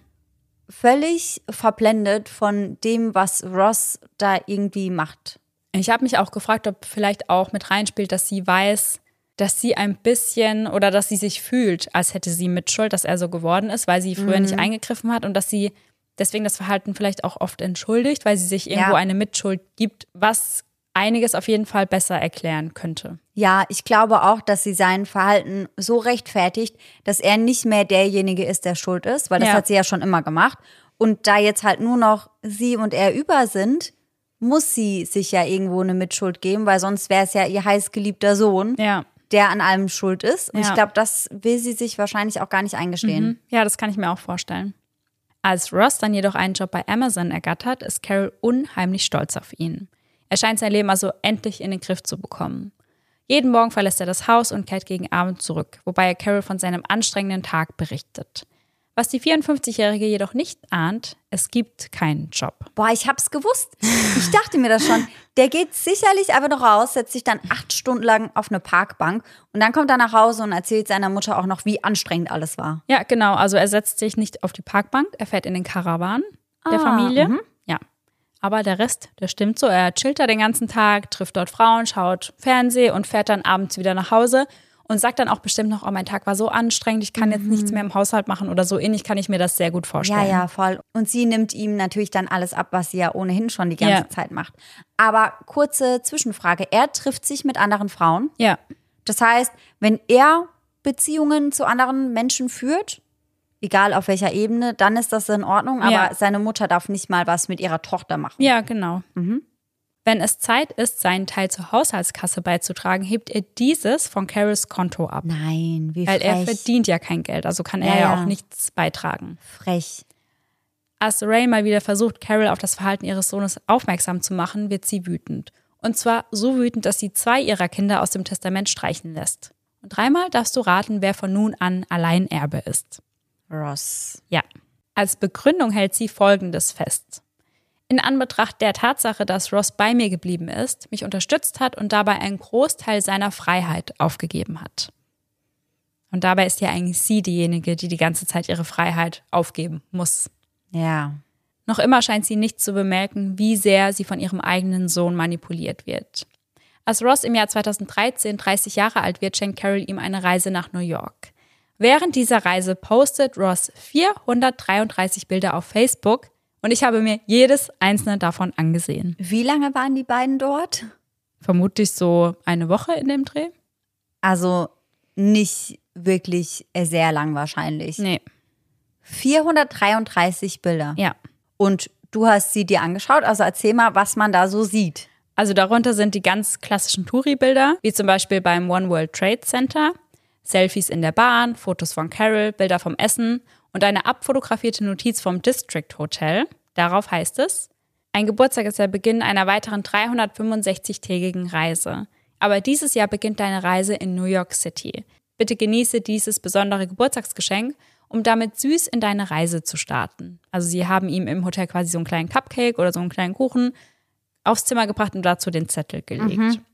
Völlig verblendet von dem, was Ross da irgendwie macht. Ich habe mich auch gefragt, ob vielleicht auch mit reinspielt, dass sie weiß, dass sie ein bisschen oder dass sie sich fühlt, als hätte sie Mitschuld, dass er so geworden ist, weil sie früher nicht eingegriffen hat und dass sie deswegen das Verhalten vielleicht auch oft entschuldigt, weil sie sich irgendwo Ja. eine Mitschuld gibt, was einiges auf jeden Fall besser erklären könnte. Ja, ich glaube auch, dass sie sein Verhalten so rechtfertigt, dass er nicht mehr derjenige ist, der schuld ist, weil das Ja. hat sie ja schon immer gemacht. Und da jetzt halt nur noch sie und er über sind, muss sie sich ja irgendwo eine Mitschuld geben, weil sonst wäre es ja ihr heißgeliebter Sohn, Ja. der an allem schuld ist. Und Ja. ich glaube, das will sie sich wahrscheinlich auch gar nicht eingestehen. Ja, das kann ich mir auch vorstellen. Als Ross dann jedoch einen Job bei Amazon ergattert, ist Carol unheimlich stolz auf ihn. Er scheint sein Leben also endlich in den Griff zu bekommen. Jeden Morgen verlässt er das Haus und kehrt gegen Abend zurück, wobei er Carol von seinem anstrengenden Tag berichtet. Was die 54-Jährige jedoch nicht ahnt, es gibt keinen Job. Boah, ich hab's gewusst. Ich dachte mir das schon. Der geht sicherlich einfach noch raus, setzt sich dann acht Stunden lang auf eine Parkbank und dann kommt er nach Hause und erzählt seiner Mutter auch noch, wie anstrengend alles war. Ja, genau. Also er setzt sich nicht auf die Parkbank, er fährt in den Karawan der Ah, Familie. mhm. Aber der Rest, der stimmt so. Er chillt da den ganzen Tag, trifft dort Frauen, schaut Fernseh und fährt dann abends wieder nach Hause und sagt dann auch bestimmt noch, oh, mein Tag war so anstrengend, ich kann jetzt nichts mehr im Haushalt machen oder so ähnlich kann ich mir das sehr gut vorstellen. Mhm. Ja, ja, voll. Und sie nimmt ihm natürlich dann alles ab, was sie ja ohnehin schon die ganze Ja. Zeit macht. Aber kurze Zwischenfrage. Er trifft sich mit anderen Frauen. Ja, Das heißt, wenn er Beziehungen zu anderen Menschen führt, egal auf welcher Ebene, dann ist das in Ordnung. Aber Ja. seine Mutter darf nicht mal was mit ihrer Tochter machen. ja, genau. Wenn es Zeit ist, seinen Teil zur Haushaltskasse beizutragen, hebt er dieses von Carols Konto ab. Nein, wie Weil er verdient ja kein Geld, also kann er Ja, ja, ja. auch nichts beitragen. frech. Als Ray mal wieder versucht, Carol auf das Verhalten ihres Sohnes aufmerksam zu machen, wird sie wütend. Und zwar so wütend, dass sie zwei ihrer Kinder aus dem Testament streichen lässt. Und dreimal darfst du raten, wer von nun an Alleinerbe ist. Ross. Ja. Als Begründung hält sie Folgendes fest. In Anbetracht der Tatsache, dass Ross bei mir geblieben ist, mich unterstützt hat und dabei einen Großteil seiner Freiheit aufgegeben hat. Und dabei ist ja eigentlich sie diejenige, die die ganze Zeit ihre Freiheit aufgeben muss. Ja. Noch immer scheint sie nicht zu bemerken, wie sehr sie von ihrem eigenen Sohn manipuliert wird. Als Ross im Jahr 2013 30 Jahre alt wird, schenkt Carol ihm eine Reise nach New York. Während dieser Reise postet Ross 433 Bilder auf Facebook Und ich habe mir jedes einzelne davon angesehen. Wie lange waren die beiden dort? Vermutlich so eine Woche in dem Dreh. Also nicht wirklich sehr lang wahrscheinlich. Nee. 433 Bilder. Ja. Und du hast sie dir angeschaut, also erzähl mal, was man da so sieht. Also darunter sind die ganz klassischen Touri-Bilder, wie zum Beispiel beim One World Trade Center, Selfies in der Bahn, Fotos von Carol, Bilder vom Essen und eine abfotografierte Notiz vom District Hotel. Darauf heißt es, ein Geburtstag ist der Beginn einer weiteren 365-tägigen Reise. Aber dieses Jahr beginnt deine Reise in New York City. Bitte genieße dieses besondere Geburtstagsgeschenk, um damit süß in deine Reise zu starten. Also sie haben ihm im Hotel quasi so einen kleinen Cupcake oder so einen kleinen Kuchen aufs Zimmer gebracht und dazu den Zettel gelegt. Mhm.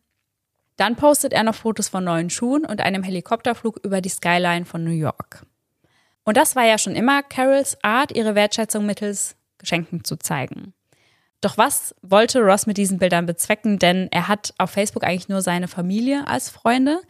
Dann postet er noch Fotos von neuen Schuhen und einem Helikopterflug über die Skyline von New York. Und das war ja schon immer Carols Art, ihre Wertschätzung mittels Geschenken zu zeigen. Doch was wollte Ross mit diesen Bildern bezwecken? Denn er hat auf Facebook eigentlich nur seine Familie als Freunde.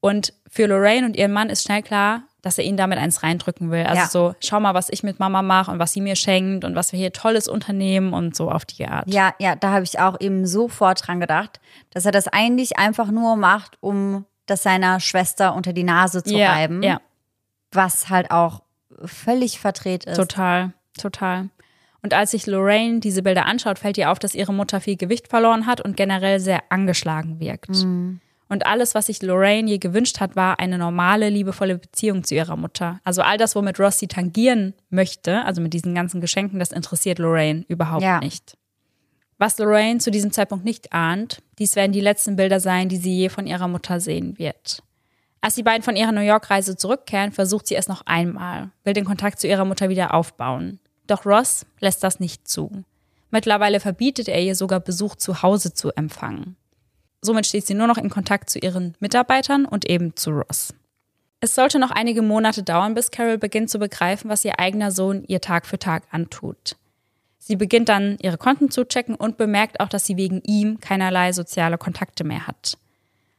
Und für Lorraine und ihren Mann ist schnell klar, dass er ihnen damit eins reindrücken will. Also Ja. so, schau mal, was ich mit Mama mache und was sie mir schenkt und was wir hier Tolles unternehmen und so auf die Art. Ja, ja, da habe ich auch eben sofort dran gedacht, dass er das eigentlich einfach nur macht, um das seiner Schwester unter die Nase zu ja, reiben. ja, Was halt auch völlig verdreht ist. total, total. Und als sich Lorraine diese Bilder anschaut, fällt ihr auf, dass ihre Mutter viel Gewicht verloren hat und generell sehr angeschlagen wirkt. Und alles, was sich Lorraine je gewünscht hat, war eine normale, liebevolle Beziehung zu ihrer Mutter. Also all das, womit Ross sie tangieren möchte, also mit diesen ganzen Geschenken, das interessiert Lorraine überhaupt Ja. nicht. Was Lorraine zu diesem Zeitpunkt nicht ahnt, dies werden die letzten Bilder sein, die sie je von ihrer Mutter sehen wird. Als die beiden von ihrer New York-Reise zurückkehren, versucht sie es noch einmal, will den Kontakt zu ihrer Mutter wieder aufbauen. Doch Ross lässt das nicht zu. Mittlerweile verbietet er ihr sogar Besuch zu Hause zu empfangen. Somit steht sie nur noch in Kontakt zu ihren Mitarbeitern und eben zu Ross. Es sollte noch einige Monate dauern, bis Carol beginnt zu begreifen, was ihr eigener Sohn ihr Tag für Tag antut. Sie beginnt dann, ihre Konten zu checken und bemerkt auch, dass sie wegen ihm keinerlei soziale Kontakte mehr hat.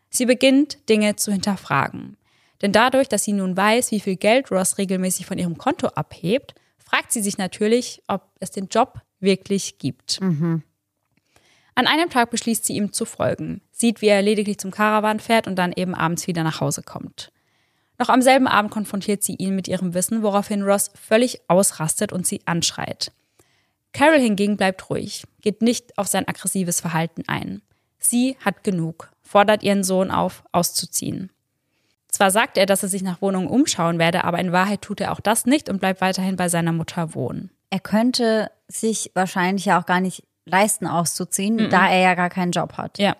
Sie beginnt, Dinge zu hinterfragen. Denn dadurch, dass sie nun weiß, wie viel Geld Ross regelmäßig von ihrem Konto abhebt, fragt sie sich natürlich, ob es den Job wirklich gibt. An einem Tag beschließt sie ihm zu folgen, sieht, wie er lediglich zum Caravan fährt und dann eben abends wieder nach Hause kommt. Noch am selben Abend konfrontiert sie ihn mit ihrem Wissen, woraufhin Ross völlig ausrastet und sie anschreit. Carol hingegen bleibt ruhig, geht nicht auf sein aggressives Verhalten ein. Sie hat genug, fordert ihren Sohn auf, auszuziehen. Zwar sagt er, dass er sich nach Wohnungen umschauen werde, aber in Wahrheit tut er auch das nicht und bleibt weiterhin bei seiner Mutter wohnen. Er könnte sich wahrscheinlich ja auch gar nicht leisten, auszuziehen, da er ja gar keinen Job hat. Ja,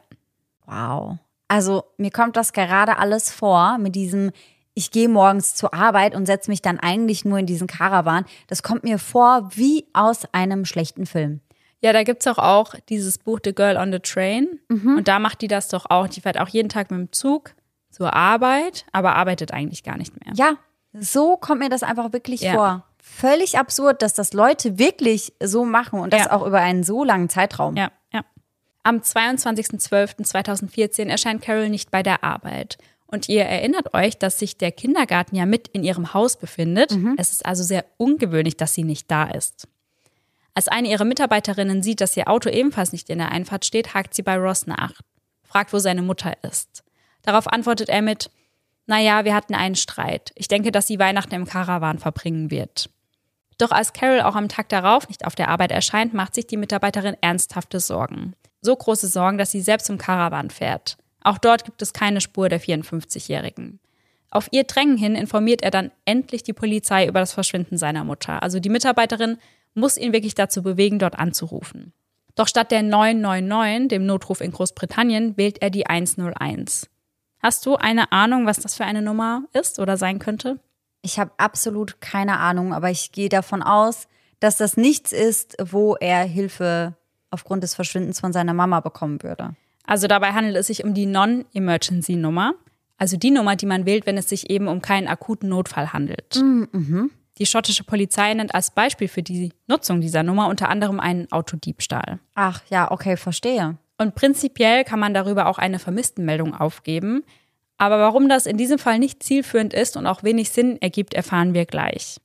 Wow. Also mir kommt das gerade alles vor mit diesem, ich gehe morgens zur Arbeit und setze mich dann eigentlich nur in diesen Caravan. Das kommt mir vor wie aus einem schlechten Film. Ja, da gibt's doch auch dieses Buch The Girl on the Train. Und da macht die das doch auch. Die fährt auch jeden Tag mit dem Zug zur Arbeit, aber arbeitet eigentlich gar nicht mehr. Ja, so kommt mir das einfach wirklich Ja. vor. Völlig absurd, dass das Leute wirklich so machen und das Ja. auch über einen so langen Zeitraum. Ja, ja. Am 22.12.2014 erscheint Carol nicht bei der Arbeit. Und ihr erinnert euch, dass sich der Kindergarten ja mit in ihrem Haus befindet. Es ist also sehr ungewöhnlich, dass sie nicht da ist. Als eine ihrer Mitarbeiterinnen sieht, dass ihr Auto ebenfalls nicht in der Einfahrt steht, hakt sie bei Ross nach, fragt, wo seine Mutter ist. Darauf antwortet er mit, naja, wir hatten einen Streit. Ich denke, dass sie Weihnachten im Karawan verbringen wird. Doch als Carol auch am Tag darauf nicht auf der Arbeit erscheint, macht sich die Mitarbeiterin ernsthafte Sorgen. So große Sorgen, dass sie selbst zum Karawan fährt. Auch dort gibt es keine Spur der 54-Jährigen. Auf ihr Drängen hin informiert er dann endlich die Polizei über das Verschwinden seiner Mutter. Also die Mitarbeiterin muss ihn wirklich dazu bewegen, dort anzurufen. Doch statt der 999, dem Notruf in Großbritannien, wählt er die 101. Hast du eine Ahnung, was das für eine Nummer ist oder sein könnte? Ich habe absolut keine Ahnung, aber ich gehe davon aus, dass das nichts ist, wo er Hilfe aufgrund des Verschwindens von seiner Mama bekommen würde. Also dabei handelt es sich um die Non-Emergency-Nummer, also die Nummer, die man wählt, wenn es sich eben um keinen akuten Notfall handelt. Die schottische Polizei nennt als Beispiel für die Nutzung dieser Nummer unter anderem einen Autodiebstahl. Ach ja, okay, verstehe. Und prinzipiell kann man darüber auch eine Vermisstenmeldung aufgeben. Aber warum das in diesem Fall nicht zielführend ist und auch wenig Sinn ergibt, erfahren wir gleich.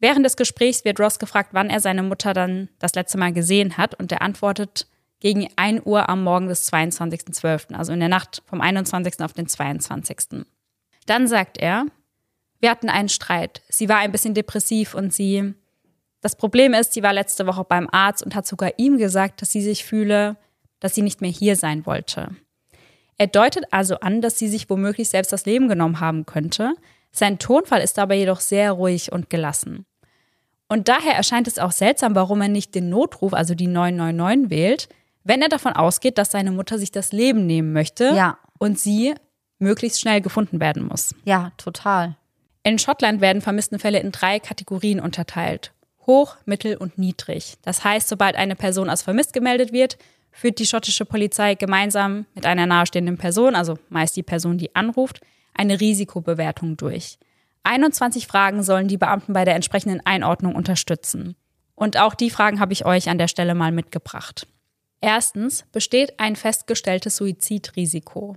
Während des Gesprächs wird Ross gefragt, wann er seine Mutter dann das letzte Mal gesehen hat und er antwortet gegen 1 Uhr am Morgen des 22.12., also in der Nacht vom 21. auf den 22. Dann sagt er, wir hatten einen Streit. Sie war ein bisschen depressiv und sie, das Problem ist, sie war letzte Woche beim Arzt und hat sogar ihm gesagt, dass sie sich fühle, dass sie nicht mehr hier sein wollte. Er deutet also an, dass sie sich womöglich selbst das Leben genommen haben könnte. Sein Tonfall ist aber jedoch sehr ruhig und gelassen. Und daher erscheint es auch seltsam, warum er nicht den Notruf, also die 999, wählt, wenn er davon ausgeht, dass seine Mutter sich das Leben nehmen möchte Ja. und sie möglichst schnell gefunden werden muss. Ja, total. In Schottland werden Vermisstenfälle in drei Kategorien unterteilt. Hoch, mittel und niedrig. Das heißt, sobald eine Person als vermisst gemeldet wird, führt die schottische Polizei gemeinsam mit einer nahestehenden Person, also meist die Person, die anruft, eine Risikobewertung durch. 21 Fragen sollen die Beamten bei der entsprechenden Einordnung unterstützen. Und auch die Fragen habe ich euch an der Stelle mal mitgebracht. Erstens, besteht ein festgestelltes Suizidrisiko?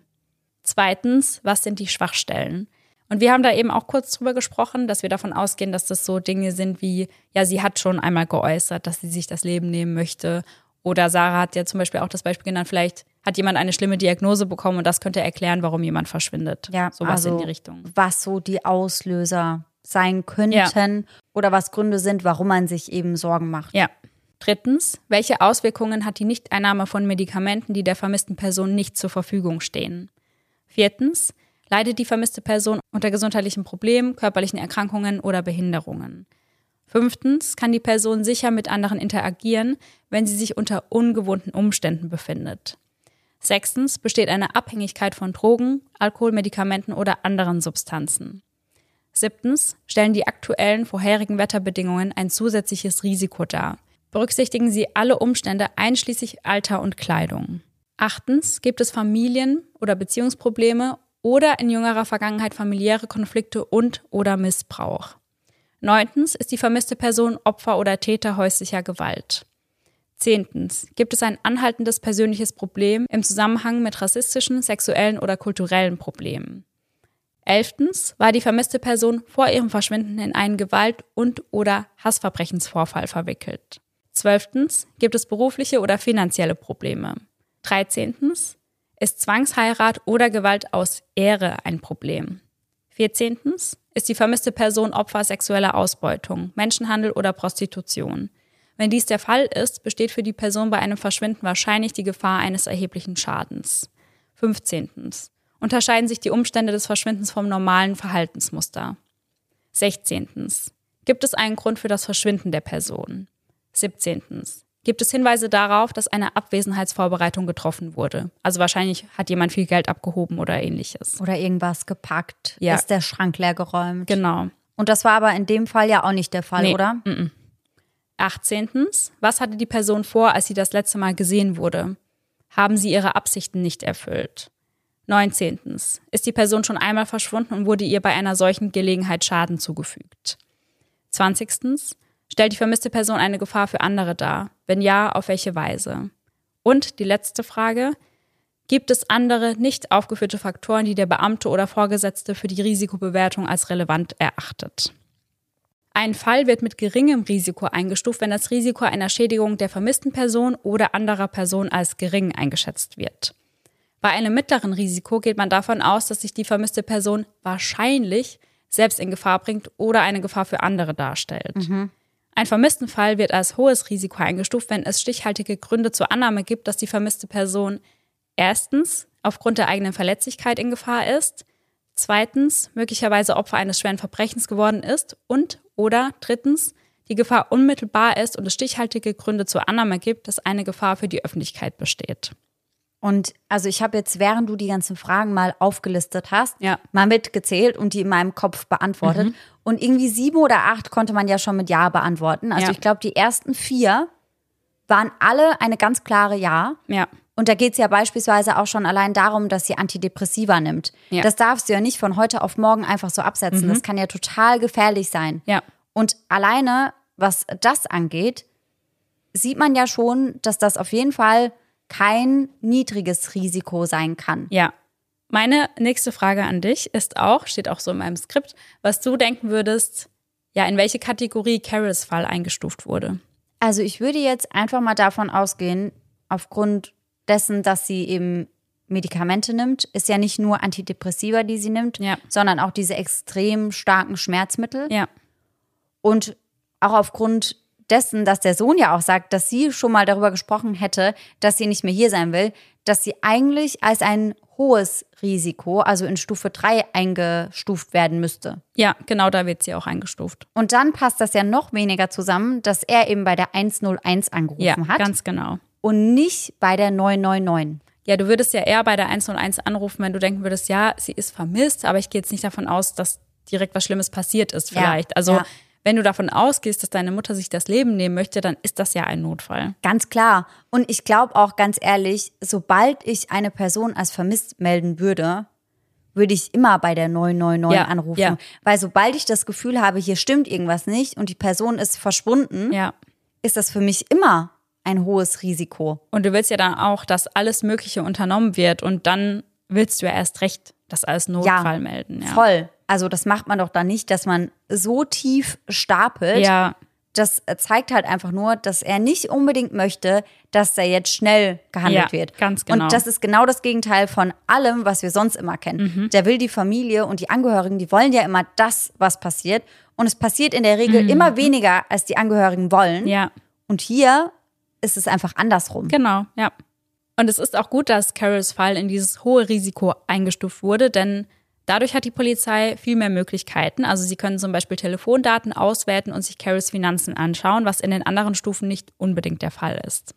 Zweitens, was sind die Schwachstellen? Und wir haben da eben auch kurz drüber gesprochen, dass wir davon ausgehen, dass das so Dinge sind wie, ja, sie hat schon einmal geäußert, dass sie sich das Leben nehmen möchte. Oder Sarah hat ja zum Beispiel auch das Beispiel genannt, vielleicht hat jemand eine schlimme Diagnose bekommen und das könnte erklären, warum jemand verschwindet. Ja, Sowas also in die Richtung. was so die Auslöser sein könnten oder was Gründe sind, warum man sich eben Sorgen macht. Ja. Drittens, welche Auswirkungen hat die Nichteinnahme von Medikamenten, die der vermissten Person nicht zur Verfügung stehen? Viertens, leidet die vermisste Person unter gesundheitlichen Problemen, körperlichen Erkrankungen oder Behinderungen? Fünftens, kann die Person sicher mit anderen interagieren, wenn sie sich unter ungewohnten Umständen befindet? Sechstens, besteht eine Abhängigkeit von Drogen, Alkohol, Medikamenten oder anderen Substanzen? Siebtens, stellen die aktuellen vorherigen Wetterbedingungen ein zusätzliches Risiko dar? Berücksichtigen Sie alle Umstände einschließlich Alter und Kleidung. Achtens, gibt es Familien- oder Beziehungsprobleme oder in jüngerer Vergangenheit familiäre Konflikte und oder Missbrauch. Neuntens, ist die vermisste Person Opfer oder Täter häuslicher Gewalt. Zehntens, gibt es ein anhaltendes persönliches Problem im Zusammenhang mit rassistischen, sexuellen oder kulturellen Problemen. Elftens, war die vermisste Person vor ihrem Verschwinden in einen Gewalt- und oder Hassverbrechensvorfall verwickelt. Zwölftens, gibt es berufliche oder finanzielle Probleme. Dreizehntens, ist Zwangsheirat oder Gewalt aus Ehre ein Problem. Vierzehntens, ist die vermisste Person Opfer sexueller Ausbeutung, Menschenhandel oder Prostitution. Wenn dies der Fall ist, besteht für die Person bei einem Verschwinden wahrscheinlich die Gefahr eines erheblichen Schadens. 15. Unterscheiden sich die Umstände des Verschwindens vom normalen Verhaltensmuster. 16. Gibt es einen Grund für das Verschwinden der Person? 17. Gibt es Hinweise darauf, dass eine Abwesenheitsvorbereitung getroffen wurde? Also wahrscheinlich hat jemand viel Geld abgehoben oder ähnliches. Oder irgendwas gepackt. Ja. Ist der Schrank leer geräumt. Genau. Und das war aber in dem Fall ja auch nicht der Fall, Nee. oder? 18. Was hatte die Person vor, als sie das letzte Mal gesehen wurde? Haben sie ihre Absichten nicht erfüllt? 19. Ist die Person schon einmal verschwunden und wurde ihr bei einer solchen Gelegenheit Schaden zugefügt? 20. Stellt die vermisste Person eine Gefahr für andere dar? Wenn ja, auf welche Weise? Und die letzte Frage. Gibt es andere nicht aufgeführte Faktoren, die der Beamte oder Vorgesetzte für die Risikobewertung als relevant erachtet? Ein Fall wird mit geringem Risiko eingestuft, wenn das Risiko einer Schädigung der vermissten Person oder anderer Person als gering eingeschätzt wird. Bei einem mittleren Risiko geht man davon aus, dass sich die vermisste Person wahrscheinlich selbst in Gefahr bringt oder eine Gefahr für andere darstellt. Ein Vermisstenfall wird als hohes Risiko eingestuft, wenn es stichhaltige Gründe zur Annahme gibt, dass die vermisste Person erstens aufgrund der eigenen Verletzlichkeit in Gefahr ist, zweitens möglicherweise Opfer eines schweren Verbrechens geworden ist und oder drittens die Gefahr unmittelbar ist und es stichhaltige Gründe zur Annahme gibt, dass eine Gefahr für die Öffentlichkeit besteht. Und also ich habe jetzt, während du die ganzen Fragen mal aufgelistet hast, Ja. mal mitgezählt und die in meinem Kopf beantwortet. Und irgendwie sieben oder acht konnte man ja schon mit Ja beantworten. Also Ja. ich glaube, die ersten vier waren alle eine ganz klare Ja. Ja, Und da geht es ja beispielsweise auch schon allein darum, dass sie Antidepressiva nimmt. Ja. Das darfst du ja nicht von heute auf morgen einfach so absetzen. Das kann ja total gefährlich sein. ja, Und alleine, was das angeht, sieht man ja schon, dass das auf jeden Fall kein niedriges Risiko sein kann. ja. Meine nächste Frage an dich ist auch, steht auch so in meinem Skript, was du denken würdest, ja, in welche Kategorie Carols Fall eingestuft wurde. Also ich würde jetzt einfach mal davon ausgehen, aufgrund dessen, dass sie eben Medikamente nimmt, ist ja nicht nur Antidepressiva, die sie nimmt, Ja. sondern auch diese extrem starken Schmerzmittel. Ja, Und auch aufgrund dessen, dass der Sohn ja auch sagt, dass sie schon mal darüber gesprochen hätte, dass sie nicht mehr hier sein will, dass sie eigentlich als ein hohes Risiko, also in Stufe 3 eingestuft werden müsste. ja, genau da wird sie auch eingestuft. Und dann passt das ja noch weniger zusammen, dass er eben bei der 101 angerufen Ja, hat ganz genau. und nicht bei der 999. Ja, du würdest ja eher bei der 101 anrufen, wenn du denken würdest, ja, sie ist vermisst, aber ich gehe jetzt nicht davon aus, dass direkt was Schlimmes passiert ist Ja, vielleicht. Also ja. Wenn du davon ausgehst, dass deine Mutter sich das Leben nehmen möchte, dann ist das ja ein Notfall. Ganz klar. Und ich glaube auch ganz ehrlich, sobald ich eine Person als vermisst melden würde, würde ich immer bei der 999 Ja, anrufen. ja. Weil sobald ich das Gefühl habe, hier stimmt irgendwas nicht und die Person ist verschwunden, Ja. ist das für mich immer ein hohes Risiko. Und du willst ja dann auch, dass alles Mögliche unternommen wird und dann willst du ja erst recht das als Notfall melden. Ja. Voll. Also das macht man doch dann nicht, dass man so tief stapelt. Ja, Das zeigt halt einfach nur, dass er nicht unbedingt möchte, dass da jetzt schnell gehandelt Ja, wird. ganz genau. Und das ist genau das Gegenteil von allem, was wir sonst immer kennen. Der will die Familie und die Angehörigen, die wollen ja immer das, was passiert. Und es passiert in der Regel immer weniger, als die Angehörigen wollen. ja. Und hier ist es einfach andersrum. Genau, ja. Und es ist auch gut, dass Carols Fall in dieses hohe Risiko eingestuft wurde, denn dadurch hat die Polizei viel mehr Möglichkeiten. Also sie können zum Beispiel Telefondaten auswerten und sich Carols Finanzen anschauen, was in den anderen Stufen nicht unbedingt der Fall ist.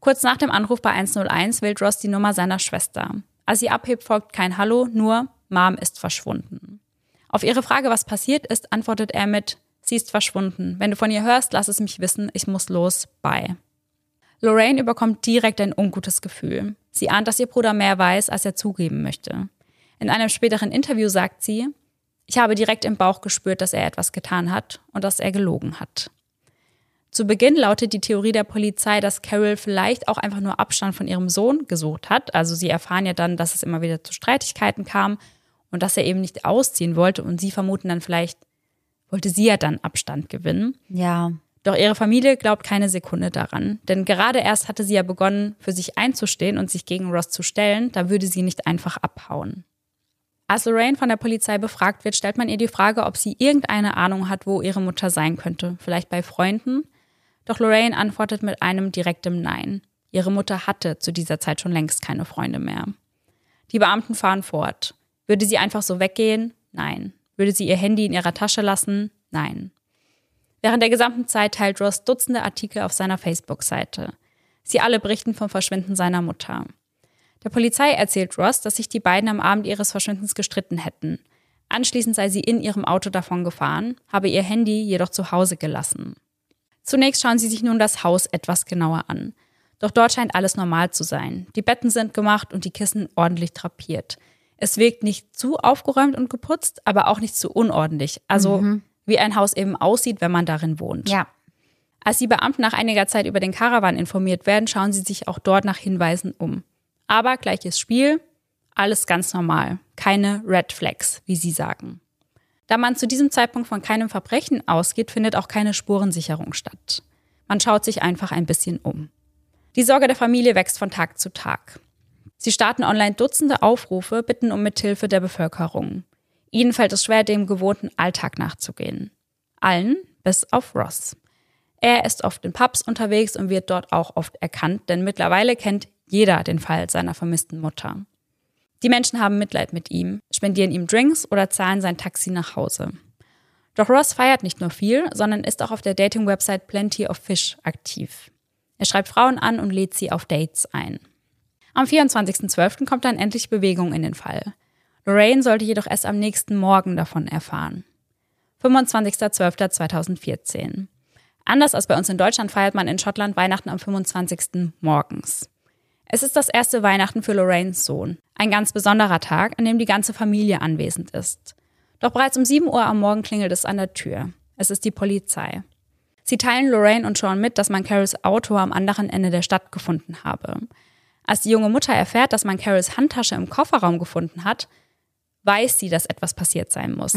Kurz nach dem Anruf bei 101 wählt Ross die Nummer seiner Schwester. Als sie abhebt, folgt kein Hallo, nur Mom ist verschwunden. Auf ihre Frage, was passiert ist, antwortet er mit, sie ist verschwunden. Wenn du von ihr hörst, lass es mich wissen, ich muss los, bye. Lorraine überkommt direkt ein ungutes Gefühl. Sie ahnt, dass ihr Bruder mehr weiß, als er zugeben möchte. In einem späteren Interview sagt sie, ich habe direkt im Bauch gespürt, dass er etwas getan hat und dass er gelogen hat. Zu Beginn lautet die Theorie der Polizei, dass Carol vielleicht auch einfach nur Abstand von ihrem Sohn gesucht hat. Also sie erfahren ja dann, dass es immer wieder zu Streitigkeiten kam und dass er eben nicht ausziehen wollte und sie vermuten dann vielleicht, wollte sie ja dann Abstand gewinnen. Ja. Doch ihre Familie glaubt keine Sekunde daran. Denn gerade erst hatte sie ja begonnen, für sich einzustehen und sich gegen Ross zu stellen, da würde sie nicht einfach abhauen. Als Lorraine von der Polizei befragt wird, stellt man ihr die Frage, ob sie irgendeine Ahnung hat, wo ihre Mutter sein könnte. Vielleicht bei Freunden? Doch Lorraine antwortet mit einem direktem Nein. Ihre Mutter hatte zu dieser Zeit schon längst keine Freunde mehr. Die Beamten fahren fort. Würde sie einfach so weggehen? Nein. Würde sie ihr Handy in ihrer Tasche lassen? Nein. Während der gesamten Zeit teilt Ross Dutzende Artikel auf seiner Facebook-Seite. Sie alle berichten vom Verschwinden seiner Mutter. Der Polizei erzählt Ross, dass sich die beiden am Abend ihres Verschwindens gestritten hätten. Anschließend sei sie in ihrem Auto davon gefahren, habe ihr Handy jedoch zu Hause gelassen. Zunächst schauen sie sich nun das Haus etwas genauer an. Doch dort scheint alles normal zu sein. Die Betten sind gemacht und die Kissen ordentlich drapiert. Es wirkt nicht zu aufgeräumt und geputzt, aber auch nicht zu unordentlich. Also wie ein Haus eben aussieht, wenn man darin wohnt. Ja. Als die Beamten nach einiger Zeit über den Karawan informiert werden, schauen sie sich auch dort nach Hinweisen um. Aber gleiches Spiel, alles ganz normal. Keine Red Flags, wie sie sagen. Da man zu diesem Zeitpunkt von keinem Verbrechen ausgeht, findet auch keine Spurensicherung statt. Man schaut sich einfach ein bisschen um. Die Sorge der Familie wächst von Tag zu Tag. Sie starten online Dutzende Aufrufe, bitten um Mithilfe der Bevölkerung. Ihnen fällt es schwer, dem gewohnten Alltag nachzugehen. Allen bis auf Ross. Er ist oft in Pubs unterwegs und wird dort auch oft erkannt, denn mittlerweile kennt jeder den Fall seiner vermissten Mutter. Die Menschen haben Mitleid mit ihm, spendieren ihm Drinks oder zahlen sein Taxi nach Hause. Doch Ross feiert nicht nur viel, sondern ist auch auf der Dating-Website Plenty of Fish aktiv. Er schreibt Frauen an und lädt sie auf Dates ein. Am 24.12. kommt dann endlich Bewegung in den Fall. Lorraine sollte jedoch erst am nächsten Morgen davon erfahren. 25.12.2014. Anders als bei uns in Deutschland feiert man in Schottland Weihnachten am 25. morgens. Es ist das erste Weihnachten für Lorraines Sohn. Ein ganz besonderer Tag, an dem die ganze Familie anwesend ist. Doch bereits um 7 Uhr am Morgen klingelt es an der Tür. Es ist die Polizei. Sie teilen Lorraine und Sean mit, dass man Carols Auto am anderen Ende der Stadt gefunden habe. Als die junge Mutter erfährt, dass man Carols Handtasche im Kofferraum gefunden hat, weiß sie, dass etwas passiert sein muss.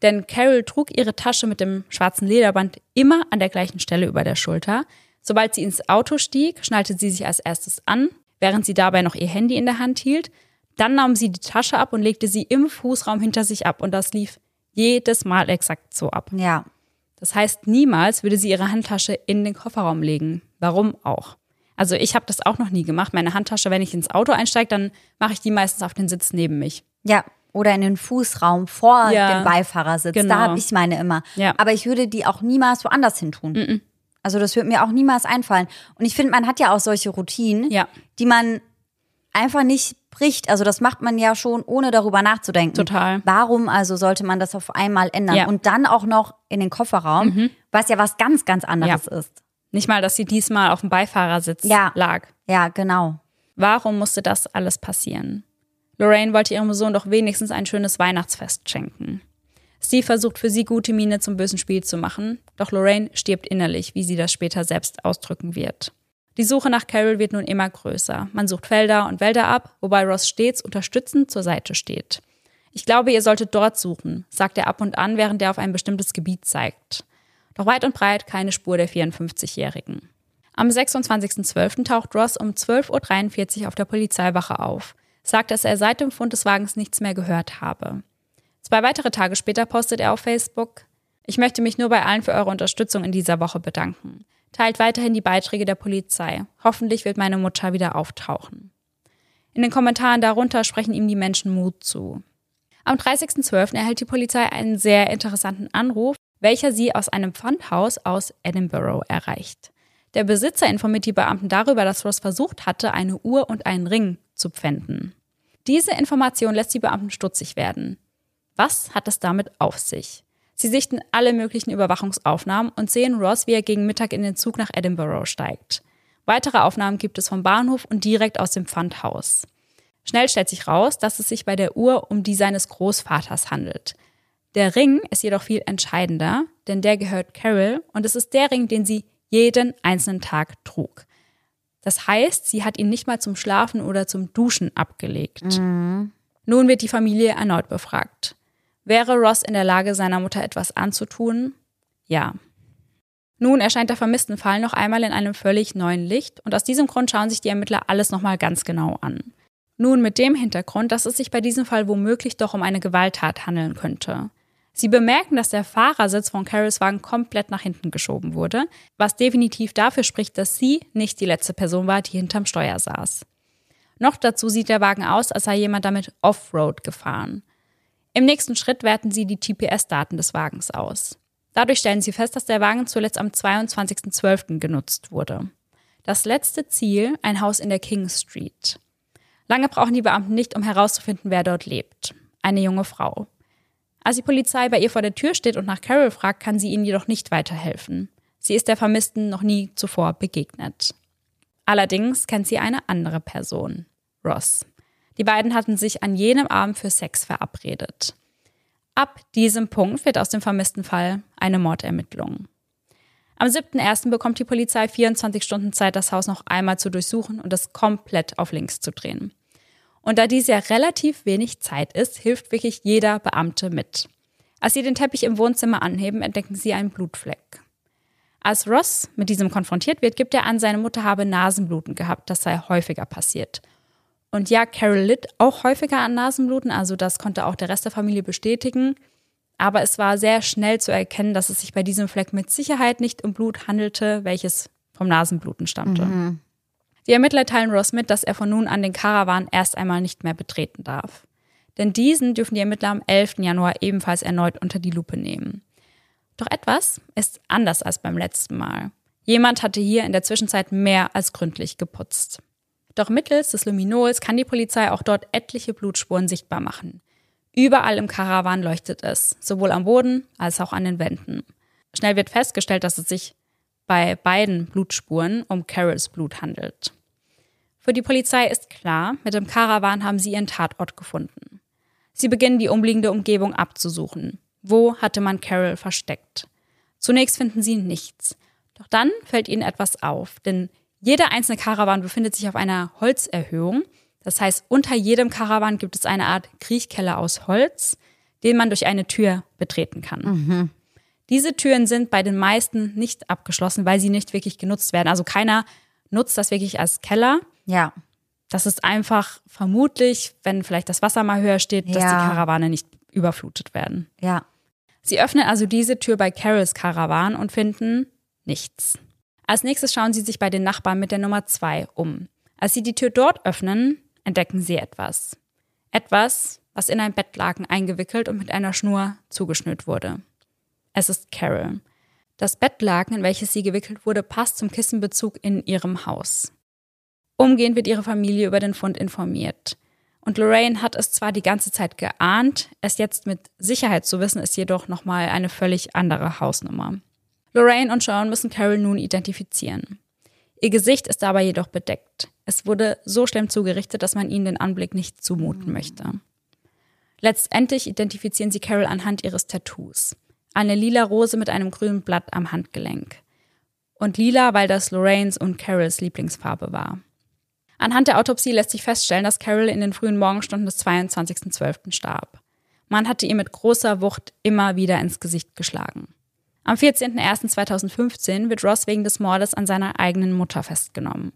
Denn Carol trug ihre Tasche mit dem schwarzen Lederband immer an der gleichen Stelle über der Schulter. Sobald sie ins Auto stieg, schnallte sie sich als erstes an, während sie dabei noch ihr Handy in der Hand hielt. Dann nahm sie die Tasche ab und legte sie im Fußraum hinter sich ab und das lief jedes Mal exakt so ab. Ja. Das heißt, niemals würde sie ihre Handtasche in den Kofferraum legen. Warum auch? Also ich habe das auch noch nie gemacht. Meine Handtasche, wenn ich ins Auto einsteige, dann mache ich die meistens auf den Sitz neben mich. Ja. Oder in den Fußraum vor Ja. dem Beifahrersitz. Genau. Da habe ich meine immer. Ja. Aber ich würde die auch niemals woanders hin tun. Also das würde mir auch niemals einfallen. Und ich finde, man hat ja auch solche Routinen, Ja. die man einfach nicht bricht. Also das macht man ja schon, ohne darüber nachzudenken. Total. Warum also sollte man das auf einmal ändern? Ja. Mhm. Und dann auch noch in den Kofferraum, was ja was ganz, ganz anderes ist. Nicht mal, dass sie diesmal auf dem Beifahrersitz Ja. lag. Ja, genau. Warum musste das alles passieren? Lorraine wollte ihrem Sohn doch wenigstens ein schönes Weihnachtsfest schenken. Steve versucht für sie gute Miene zum bösen Spiel zu machen, doch Lorraine stirbt innerlich, wie sie das später selbst ausdrücken wird. Die Suche nach Carol wird nun immer größer. Man sucht Felder und Wälder ab, wobei Ross stets unterstützend zur Seite steht. Ich glaube, ihr solltet dort suchen, sagt er ab und an, während er auf ein bestimmtes Gebiet zeigt. Doch weit und breit keine Spur der 54-Jährigen. Am 26.12. taucht Ross um 12.43 Uhr auf der Polizeiwache auf, sagt, dass er seit dem Fund des Wagens nichts mehr gehört habe. Zwei weitere Tage später postet er auf Facebook, ich möchte mich nur bei allen für eure Unterstützung in dieser Woche bedanken. Teilt weiterhin die Beiträge der Polizei. Hoffentlich wird meine Mutter wieder auftauchen. In den Kommentaren darunter sprechen ihm die Menschen Mut zu. Am 30.12. erhält die Polizei einen sehr interessanten Anruf, welcher sie aus einem Pfandhaus aus Edinburgh erreicht. Der Besitzer informiert die Beamten darüber, dass Ross versucht hatte, eine Uhr und einen Ring zu pfänden. Diese Information lässt die Beamten stutzig werden. Was hat es damit auf sich? Sie sichten alle möglichen Überwachungsaufnahmen und sehen Ross, wie er gegen Mittag in den Zug nach Edinburgh steigt. Weitere Aufnahmen gibt es vom Bahnhof und direkt aus dem Pfandhaus. Schnell stellt sich raus, dass es sich bei der Uhr um die seines Großvaters handelt. Der Ring ist jedoch viel entscheidender, denn der gehört Carol und es ist der Ring, den sie jeden einzelnen Tag trug. Das heißt, sie hat ihn nicht mal zum Schlafen oder zum Duschen abgelegt. Nun wird die Familie erneut befragt. Wäre Ross in der Lage, seiner Mutter etwas anzutun? Ja. Nun erscheint der Vermisstenfall noch einmal in einem völlig neuen Licht und aus diesem Grund schauen sich die Ermittler alles nochmal ganz genau an. Nun mit dem Hintergrund, dass es sich bei diesem Fall womöglich doch um eine Gewalttat handeln könnte. Sie bemerken, dass der Fahrersitz von Carols Wagen komplett nach hinten geschoben wurde, was definitiv dafür spricht, dass sie nicht die letzte Person war, die hinterm Steuer saß. Noch dazu sieht der Wagen aus, als sei jemand damit Offroad gefahren. Im nächsten Schritt werten sie die GPS-Daten des Wagens aus. Dadurch stellen sie fest, dass der Wagen zuletzt am 22.12. genutzt wurde. Das letzte Ziel, ein Haus in der King Street. Lange brauchen die Beamten nicht, um herauszufinden, wer dort lebt. Eine junge Frau. Als die Polizei bei ihr vor der Tür steht und nach Carol fragt, kann sie ihnen jedoch nicht weiterhelfen. Sie ist der Vermissten noch nie zuvor begegnet. Allerdings kennt sie eine andere Person, Ross. Die beiden hatten sich an jenem Abend für Sex verabredet. Ab diesem Punkt wird aus dem vermissten Fall eine Mordermittlung. Am 7.1. bekommt die Polizei 24 Stunden Zeit, das Haus noch einmal zu durchsuchen und es komplett auf links zu drehen. Und da dies ja relativ wenig Zeit ist, hilft wirklich jeder Beamte mit. Als sie den Teppich im Wohnzimmer anheben, entdecken sie einen Blutfleck. Als Ross mit diesem konfrontiert wird, gibt er an, seine Mutter habe Nasenbluten gehabt, das sei häufiger passiert. Und ja, Carol litt auch häufiger an Nasenbluten, also das konnte auch der Rest der Familie bestätigen. Aber es war sehr schnell zu erkennen, dass es sich bei diesem Fleck mit Sicherheit nicht um Blut handelte, welches vom Nasenbluten stammte. Die Ermittler teilen Ross mit, dass er von nun an den Karawan erst einmal nicht mehr betreten darf. Denn diesen dürfen die Ermittler am 11. Januar ebenfalls erneut unter die Lupe nehmen. Doch etwas ist anders als beim letzten Mal. Jemand hatte hier in der Zwischenzeit mehr als gründlich geputzt. Doch mittels des Luminols kann die Polizei auch dort etliche Blutspuren sichtbar machen. Überall im Karawan leuchtet es, sowohl am Boden als auch an den Wänden. Schnell wird festgestellt, dass es sich bei beiden Blutspuren um Carols Blut handelt. Für die Polizei ist klar, mit dem Karawan haben sie ihren Tatort gefunden. Sie beginnen die umliegende Umgebung abzusuchen. Wo hatte man Carol versteckt? Zunächst finden sie nichts. Doch dann fällt ihnen etwas auf, denn jeder einzelne Karawan befindet sich auf einer Holzerhöhung, Das heißt, unter jedem Karawan gibt es eine Art Kriechkeller aus Holz, den man durch eine Tür betreten kann. Mhm. Diese Türen sind bei den meisten nicht abgeschlossen, weil sie nicht wirklich genutzt werden. Also keiner nutzt das wirklich als Keller. Ja. Das ist einfach vermutlich, wenn vielleicht das Wasser mal höher steht, dass Ja. die Karawane nicht überflutet werden. Ja. Sie öffnen also diese Tür bei Carols Karawan und finden nichts. Als nächstes schauen sie sich bei den Nachbarn mit der Nummer zwei um. Als sie die Tür dort öffnen, entdecken sie etwas. Etwas, was in ein Bettlaken eingewickelt und mit einer Schnur zugeschnürt wurde. Es ist Carol. Das Bettlaken, in welches sie gewickelt wurde, passt zum Kissenbezug in ihrem Haus. Umgehend wird ihre Familie über den Fund informiert. Und Lorraine hat es zwar die ganze Zeit geahnt, es jetzt mit Sicherheit zu wissen, ist jedoch nochmal eine völlig andere Hausnummer. Lorraine und Sean müssen Carol nun identifizieren. Ihr Gesicht ist dabei jedoch bedeckt. Es wurde so schlimm zugerichtet, dass man ihnen den Anblick nicht zumuten möchte. Letztendlich identifizieren sie Carol anhand ihres Tattoos. Eine lila Rose mit einem grünen Blatt am Handgelenk. Und lila, weil das Lorraines und Carols Lieblingsfarbe war. Anhand der Autopsie lässt sich feststellen, dass Carol in den frühen Morgenstunden des 22.12. starb. Man hatte ihr mit großer Wucht immer wieder ins Gesicht geschlagen. Am 14.01.2015 wird Ross wegen des Mordes an seiner eigenen Mutter festgenommen.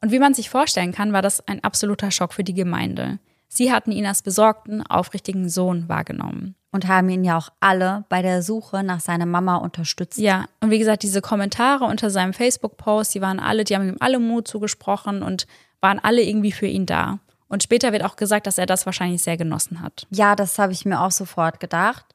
Und wie man sich vorstellen kann, war das ein absoluter Schock für die Gemeinde. Sie hatten ihn als besorgten, aufrichtigen Sohn wahrgenommen. Und haben ihn ja auch alle bei der Suche nach seiner Mama unterstützt. Ja, und wie gesagt, diese Kommentare unter seinem Facebook-Post, die waren alle, die haben ihm alle Mut zugesprochen und waren alle irgendwie für ihn da. Und später wird auch gesagt, dass er das wahrscheinlich sehr genossen hat. Ja, das habe ich mir auch sofort gedacht.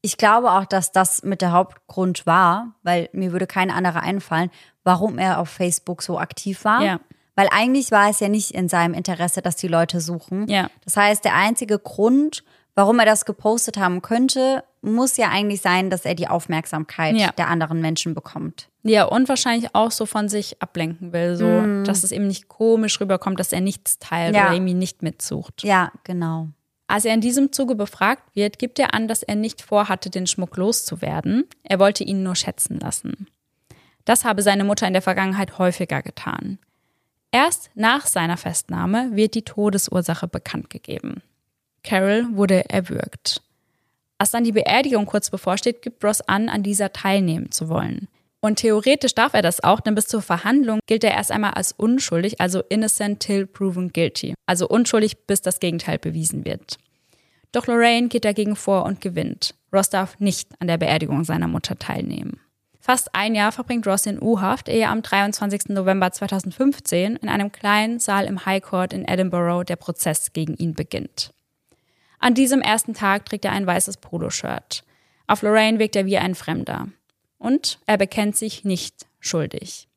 Ich glaube auch, dass das mit der Hauptgrund war, weil mir würde kein anderer einfallen, warum er auf Facebook so aktiv war. Ja. Weil eigentlich war es ja nicht in seinem Interesse, dass die Leute suchen. Ja. Das heißt, der einzige Grund, warum er das gepostet haben könnte, muss ja eigentlich sein, dass er die Aufmerksamkeit Ja. der anderen Menschen bekommt. Ja, und wahrscheinlich auch so von sich ablenken will, so, dass es eben nicht komisch rüberkommt, dass er nichts teilt Ja. oder irgendwie nicht mitsucht. Ja, genau. Als er in diesem Zuge befragt wird, gibt er an, dass er nicht vorhatte, den Schmuck loszuwerden. Er wollte ihn nur schätzen lassen. Das habe seine Mutter in der Vergangenheit häufiger getan. Erst nach seiner Festnahme wird die Todesursache bekannt gegeben. Carol wurde erwürgt. Als dann die Beerdigung kurz bevorsteht, gibt Ross an, an dieser teilnehmen zu wollen. Und theoretisch darf er das auch, denn bis zur Verhandlung gilt er erst einmal als unschuldig, also innocent till proven guilty. Also unschuldig, bis das Gegenteil bewiesen wird. Doch Lorraine geht dagegen vor und gewinnt. Ross darf nicht an der Beerdigung seiner Mutter teilnehmen. Fast ein Jahr verbringt Ross in U-Haft, ehe am 23. November 2015 in einem kleinen Saal im High Court in Edinburgh der Prozess gegen ihn beginnt. An diesem ersten Tag trägt er ein weißes Poloshirt. Auf Lorraine wirkt er wie ein Fremder. Und er bekennt sich nicht schuldig.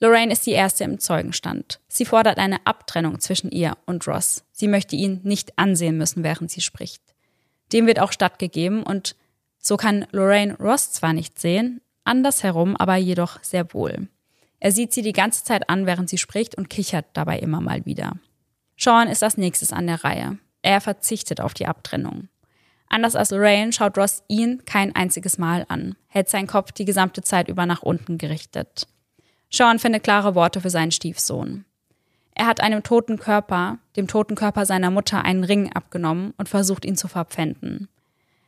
Lorraine ist die erste im Zeugenstand. Sie fordert eine Abtrennung zwischen ihr und Ross. Sie möchte ihn nicht ansehen müssen, während sie spricht. Dem wird auch stattgegeben und so kann Lorraine Ross zwar nicht sehen, andersherum aber jedoch sehr wohl. Er sieht sie die ganze Zeit an, während sie spricht und kichert dabei immer mal wieder. Sean ist als nächstes an der Reihe. Er verzichtet auf die Abtrennung. Anders als Lorraine schaut Ross ihn kein einziges Mal an, hält seinen Kopf die gesamte Zeit über nach unten gerichtet. Sean findet klare Worte für seinen Stiefsohn. Er hat einem toten Körper, dem toten Körper seiner Mutter, einen Ring abgenommen und versucht ihn zu verpfänden.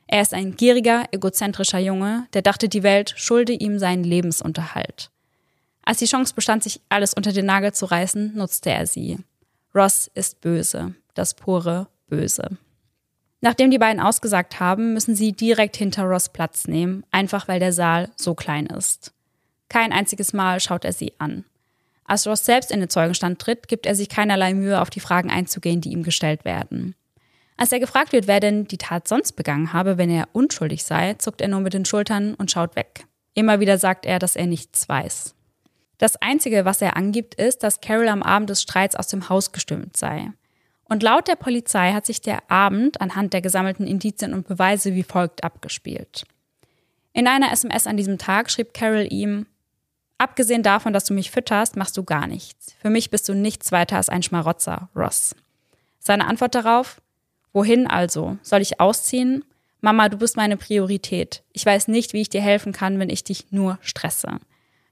Er ist ein gieriger, egozentrischer Junge, der dachte, die Welt schulde ihm seinen Lebensunterhalt. Als die Chance bestand, sich alles unter den Nagel zu reißen, nutzte er sie. Ross ist böse, das pure Böse. Nachdem die beiden ausgesagt haben, müssen sie direkt hinter Ross Platz nehmen, einfach weil der Saal so klein ist. Kein einziges Mal schaut er sie an. Als Ross selbst in den Zeugenstand tritt, gibt er sich keinerlei Mühe, auf die Fragen einzugehen, die ihm gestellt werden. Als er gefragt wird, wer denn die Tat sonst begangen habe, wenn er unschuldig sei, zuckt er nur mit den Schultern und schaut weg. Immer wieder sagt er, dass er nichts weiß. Das Einzige, was er angibt, ist, dass Carol am Abend des Streits aus dem Haus gestürmt sei. Und laut der Polizei hat sich der Abend anhand der gesammelten Indizien und Beweise wie folgt abgespielt. In einer SMS an diesem Tag schrieb Carol ihm, Abgesehen davon, dass du mich fütterst, machst du gar nichts. Für mich bist du nichts weiter als ein Schmarotzer, Ross. Seine Antwort darauf, wohin also? Soll ich ausziehen? Mama, du bist meine Priorität. Ich weiß nicht, wie ich dir helfen kann, wenn ich dich nur stresse.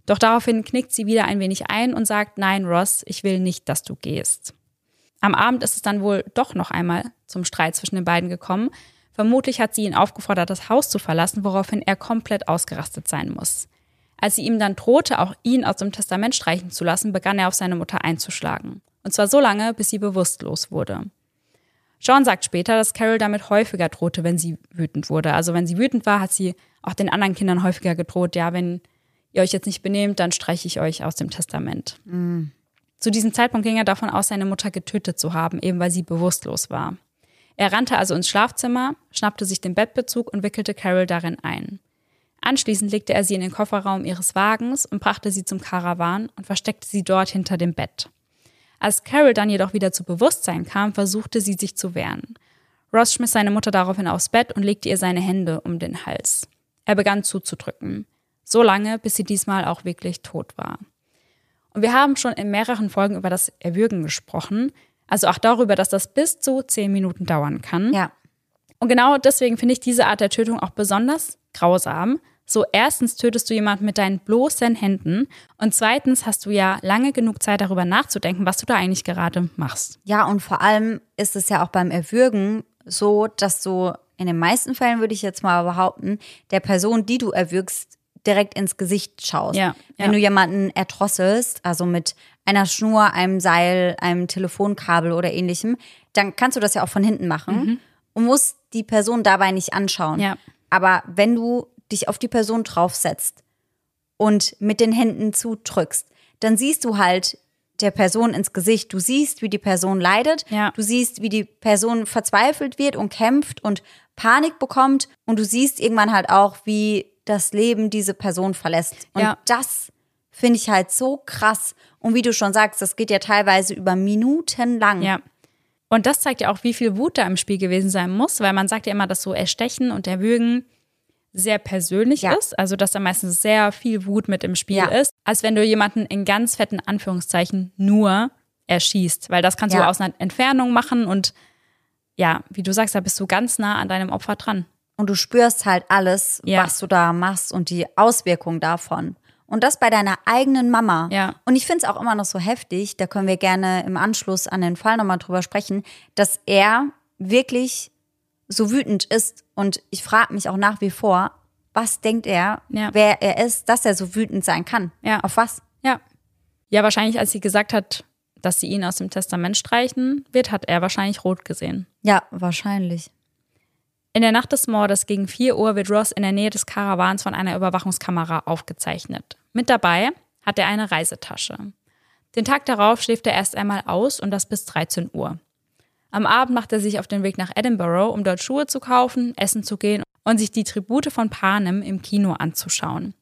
Doch daraufhin knickt sie wieder ein wenig ein und sagt, nein, Ross, ich will nicht, dass du gehst. Am Abend ist es dann wohl doch noch einmal zum Streit zwischen den beiden gekommen. Vermutlich hat sie ihn aufgefordert, das Haus zu verlassen, woraufhin er komplett ausgerastet sein muss. Als sie ihm dann drohte, auch ihn aus dem Testament streichen zu lassen, begann er auf seine Mutter einzuschlagen. Und zwar so lange, bis sie bewusstlos wurde. Sean sagt später, dass Carol damit häufiger drohte, wenn sie wütend wurde. Also wenn sie wütend war, hat sie auch den anderen Kindern häufiger gedroht, ja, wenn ihr euch jetzt nicht benehmt, dann streiche ich euch aus dem Testament. Mhm. Zu diesem Zeitpunkt ging er davon aus, seine Mutter getötet zu haben, eben weil sie bewusstlos war. Er rannte also ins Schlafzimmer, schnappte sich den Bettbezug und wickelte Carol darin ein. Anschließend legte er sie in den Kofferraum ihres Wagens und brachte sie zum Karawan und versteckte sie dort hinter dem Bett. Als Carol dann jedoch wieder zu Bewusstsein kam, versuchte sie sich zu wehren. Ross schmiss seine Mutter daraufhin aufs Bett und legte ihr seine Hände um den Hals. Er begann zuzudrücken. So lange, bis sie diesmal auch wirklich tot war. Und wir haben schon in mehreren Folgen über das Erwürgen gesprochen. Also auch darüber, dass das bis zu zehn Minuten dauern kann. Ja. Und genau deswegen finde ich diese Art der Tötung auch besonders grausam. So, erstens tötest du jemanden mit deinen bloßen Händen und zweitens hast du ja lange genug Zeit darüber nachzudenken, was du da eigentlich gerade machst. Ja, und vor allem ist es ja auch beim Erwürgen so, dass du in den meisten Fällen, würde ich jetzt mal behaupten, der Person, die du erwürgst, direkt ins Gesicht schaust. Ja, Wenn ja. du jemanden erdrosselst, also mit einer Schnur, einem Seil, einem Telefonkabel oder ähnlichem, dann kannst du das ja auch von hinten machen und musst die Person dabei nicht anschauen. Mhm. Ja. Aber wenn du dich auf die Person draufsetzt und mit den Händen zudrückst, dann siehst du halt der Person ins Gesicht. Du siehst, wie die Person leidet. Ja. Du siehst, wie die Person verzweifelt wird und kämpft und Panik bekommt. Und du siehst irgendwann halt auch, wie das Leben diese Person verlässt. Und Ja. das finde ich halt so krass. Und wie du schon sagst, das geht ja teilweise über Minuten lang. Ja. Und das zeigt ja auch, wie viel Wut da im Spiel gewesen sein muss, weil man sagt ja immer, dass so Erstechen und Erwürgen sehr persönlich Ja. ist, also dass da meistens sehr viel Wut mit im Spiel Ja. ist, als wenn du jemanden in ganz fetten Anführungszeichen nur erschießt, weil das kannst du Ja. aus einer Entfernung machen und ja, wie du sagst, da bist du ganz nah an deinem Opfer dran. Und du spürst halt alles, Ja. was du da machst und die Auswirkungen davon. Und das bei deiner eigenen Mama. Ja. Und ich finde es auch immer noch so heftig, da können wir gerne im Anschluss an den Fall nochmal drüber sprechen, dass er wirklich so wütend ist. Und ich frage mich auch nach wie vor, was denkt er, Ja. wer er ist, dass er so wütend sein kann? Ja. Auf was? Ja. Ja, wahrscheinlich, als sie gesagt hat, dass sie ihn aus dem Testament streichen wird, hat er wahrscheinlich rot gesehen. Ja, wahrscheinlich. In der Nacht des Mordes gegen 4 Uhr wird Ross in der Nähe des Karawans von einer Überwachungskamera aufgezeichnet. Mit dabei hat er eine Reisetasche. Den Tag darauf schläft er erst einmal aus und das bis 13 Uhr. Am Abend macht er sich auf den Weg nach Edinburgh, um dort Schuhe zu kaufen, essen zu gehen und sich die Tribute von Panem im Kino anzuschauen.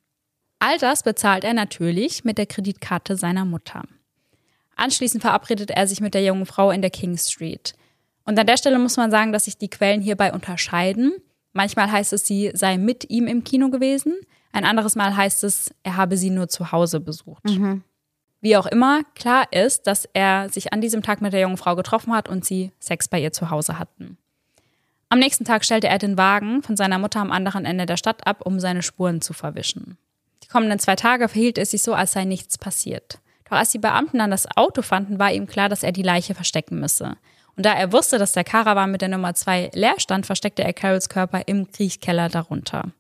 All das bezahlt er natürlich mit der Kreditkarte seiner Mutter. Anschließend verabredet er sich mit der jungen Frau in der King Street. Und an der Stelle muss man sagen, dass sich die Quellen hierbei unterscheiden. Manchmal heißt es, sie sei mit ihm im Kino gewesen. Ein anderes Mal heißt es, er habe sie nur zu Hause besucht. Wie auch immer, klar ist, dass er sich an diesem Tag mit der jungen Frau getroffen hat und sie Sex bei ihr zu Hause hatten. Am nächsten Tag stellte er den Wagen von seiner Mutter am anderen Ende der Stadt ab, um seine Spuren zu verwischen. Die kommenden zwei Tage verhielt es sich so, als sei nichts passiert. Doch als die Beamten dann das Auto fanden, war ihm klar, dass er die Leiche verstecken müsse. Und da er wusste, dass der Karawan mit der Nummer 2 leer stand, versteckte er Carols Körper im Kriechkeller darunter.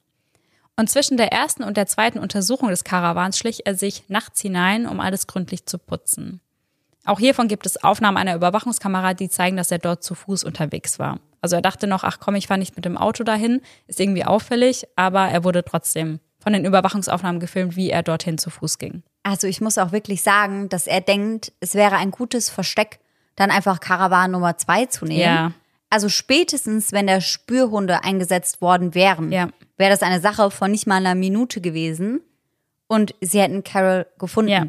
Und zwischen der ersten und der zweiten Untersuchung des Karawans schlich er sich nachts hinein, um alles gründlich zu putzen. Auch hiervon gibt es Aufnahmen einer Überwachungskamera, die zeigen, dass er dort zu Fuß unterwegs war. Also er dachte noch, ach komm, ich fahre nicht mit dem Auto dahin, ist irgendwie auffällig, aber er wurde trotzdem von den Überwachungsaufnahmen gefilmt, wie er dorthin zu Fuß ging. Also ich muss auch wirklich sagen, dass er denkt, es wäre ein gutes Versteck, dann einfach Karawan Nummer zwei zu nehmen. Ja. Also spätestens, wenn der Spürhunde eingesetzt worden wären, Ja. wäre das eine Sache von nicht mal einer Minute gewesen und sie hätten Carol gefunden. Ja.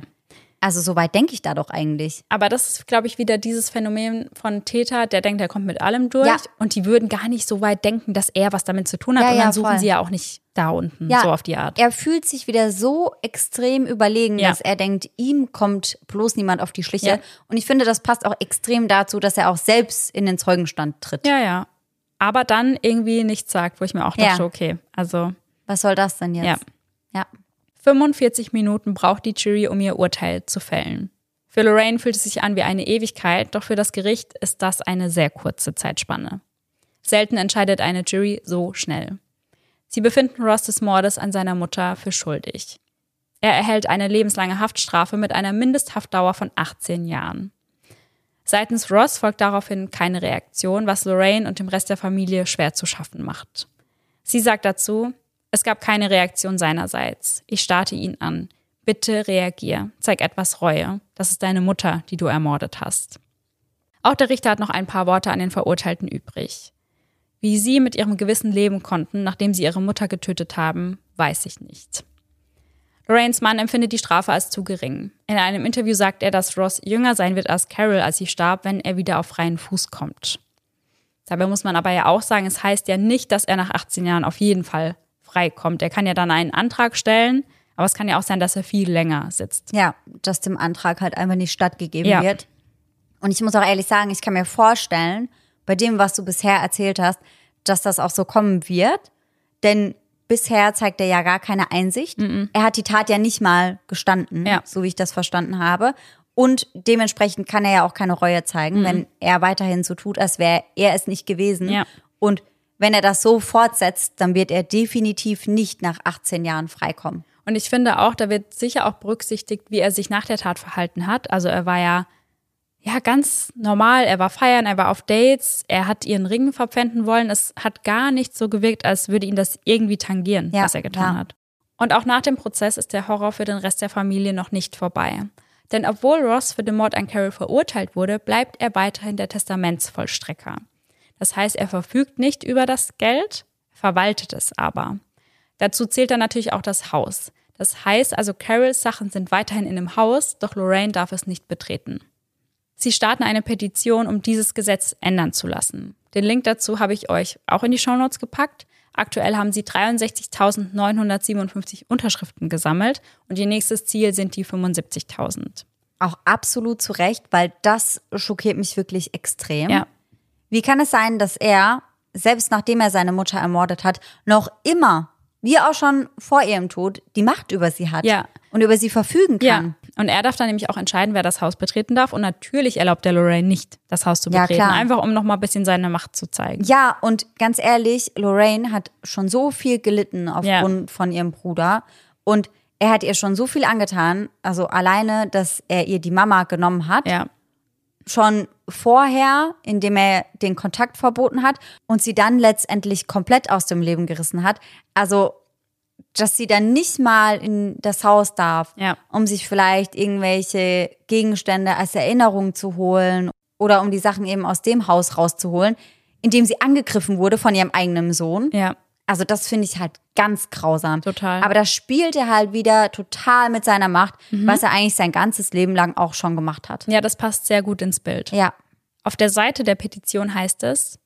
Also so weit denke ich da doch eigentlich. Aber das ist, glaube ich, wieder dieses Phänomen von Täter, der denkt, er kommt mit allem durch. Ja. Und die würden gar nicht so weit denken, dass er was damit zu tun hat. Ja, und ja, dann suchen voll. sie ja auch nicht da unten, Ja, so auf die Art. Er fühlt sich wieder so extrem überlegen, Ja. dass er denkt, ihm kommt bloß niemand auf die Schliche. Ja. Und ich finde, das passt auch extrem dazu, dass er auch selbst in den Zeugenstand tritt. Ja, ja. Aber dann irgendwie nichts sagt, wo ich mir auch dachte, okay, also Was soll das denn jetzt? Ja. ja. 45 Minuten braucht die Jury, um ihr Urteil zu fällen. Für Lorraine fühlt es sich an wie eine Ewigkeit, doch für das Gericht ist das eine sehr kurze Zeitspanne. Selten entscheidet eine Jury so schnell. Sie befinden Ross des Mordes an seiner Mutter für schuldig. Er erhält eine lebenslange Haftstrafe mit einer Mindesthaftdauer von 18 Jahren. Seitens Ross folgt daraufhin keine Reaktion, was Lorraine und dem Rest der Familie schwer zu schaffen macht. Sie sagt dazu, es gab keine Reaktion seinerseits. Ich starte ihn an. Bitte reagier. Zeig etwas Reue. Das ist deine Mutter, die du ermordet hast. Auch der Richter hat noch ein paar Worte an den Verurteilten übrig. Wie sie mit ihrem Gewissen leben konnten, nachdem sie ihre Mutter getötet haben, weiß ich nicht. Lorraines Mann empfindet die Strafe als zu gering. In einem Interview sagt er, dass Ross jünger sein wird als Carol, als sie starb, wenn er wieder auf freien Fuß kommt. Dabei muss man aber ja auch sagen, es heißt ja nicht, dass er nach 18 Jahren auf jeden Fall freikommt. Er kann ja dann einen Antrag stellen, aber es kann ja auch sein, dass er viel länger sitzt. Ja, dass dem Antrag halt einfach nicht stattgegeben ja. wird. Und ich muss auch ehrlich sagen, ich kann mir vorstellen, bei dem, was du bisher erzählt hast, dass das auch so kommen wird. Denn bisher zeigt er ja gar keine Einsicht. Mhm. Er hat die Tat ja nicht mal gestanden, ja. so wie ich das verstanden habe. Und dementsprechend kann er ja auch keine Reue zeigen, mhm. wenn er weiterhin so tut, als wäre er es nicht gewesen. Ja. Und wenn er das so fortsetzt, dann wird er definitiv nicht nach 18 Jahren freikommen. Und ich finde auch, da wird sicher auch berücksichtigt, wie er sich nach der Tat verhalten hat. Also er war ja ja, ganz normal. Er war feiern, er war auf Dates, er hat ihren Ring verpfänden wollen. Es hat gar nicht so gewirkt, als würde ihn das irgendwie tangieren, ja, was er getan ja. hat. Und auch nach dem Prozess ist der Horror für den Rest der Familie noch nicht vorbei. Denn obwohl Ross für den Mord an Carol verurteilt wurde, bleibt er weiterhin der Testamentsvollstrecker. Das heißt, er verfügt nicht über das Geld, verwaltet es aber. Dazu zählt dann natürlich auch das Haus. Das heißt also, Carols Sachen sind weiterhin in dem Haus, doch Lorraine darf es nicht betreten. Sie starten eine Petition, um dieses Gesetz ändern zu lassen. Den Link dazu habe ich euch auch in die Shownotes gepackt. Aktuell haben sie 63.957 Unterschriften gesammelt und ihr nächstes Ziel sind die 75.000. Auch absolut zu Recht, weil das schockiert mich wirklich extrem. Ja. Wie kann es sein, dass er, selbst nachdem er seine Mutter ermordet hat, noch immer wie auch schon vor ihrem Tod, die Macht über sie hat ja. und über sie verfügen kann. Ja. Und er darf dann nämlich auch entscheiden, wer das Haus betreten darf. Und natürlich erlaubt der Lorraine nicht, das Haus zu betreten. Ja, Einfach um nochmal ein bisschen seine Macht zu zeigen. Ja, und ganz ehrlich, Lorraine hat schon so viel gelitten aufgrund ja. von ihrem Bruder. Und er hat ihr schon so viel angetan. Also alleine, dass er ihr die Mama genommen hat. Ja. Schon vorher, indem er den Kontakt verboten hat und sie dann letztendlich komplett aus dem Leben gerissen hat. Also, dass sie dann nicht mal in das Haus darf, ja. um sich vielleicht irgendwelche Gegenstände als Erinnerung zu holen oder um die Sachen eben aus dem Haus rauszuholen, in dem sie angegriffen wurde von ihrem eigenen Sohn. Ja. Also das finde ich halt ganz grausam. Total. Aber das spielt er halt wieder total mit seiner Macht, mhm. was er eigentlich sein ganzes Leben lang auch schon gemacht hat. Ja, das passt sehr gut ins Bild. Ja. Auf der Seite der Petition heißt es,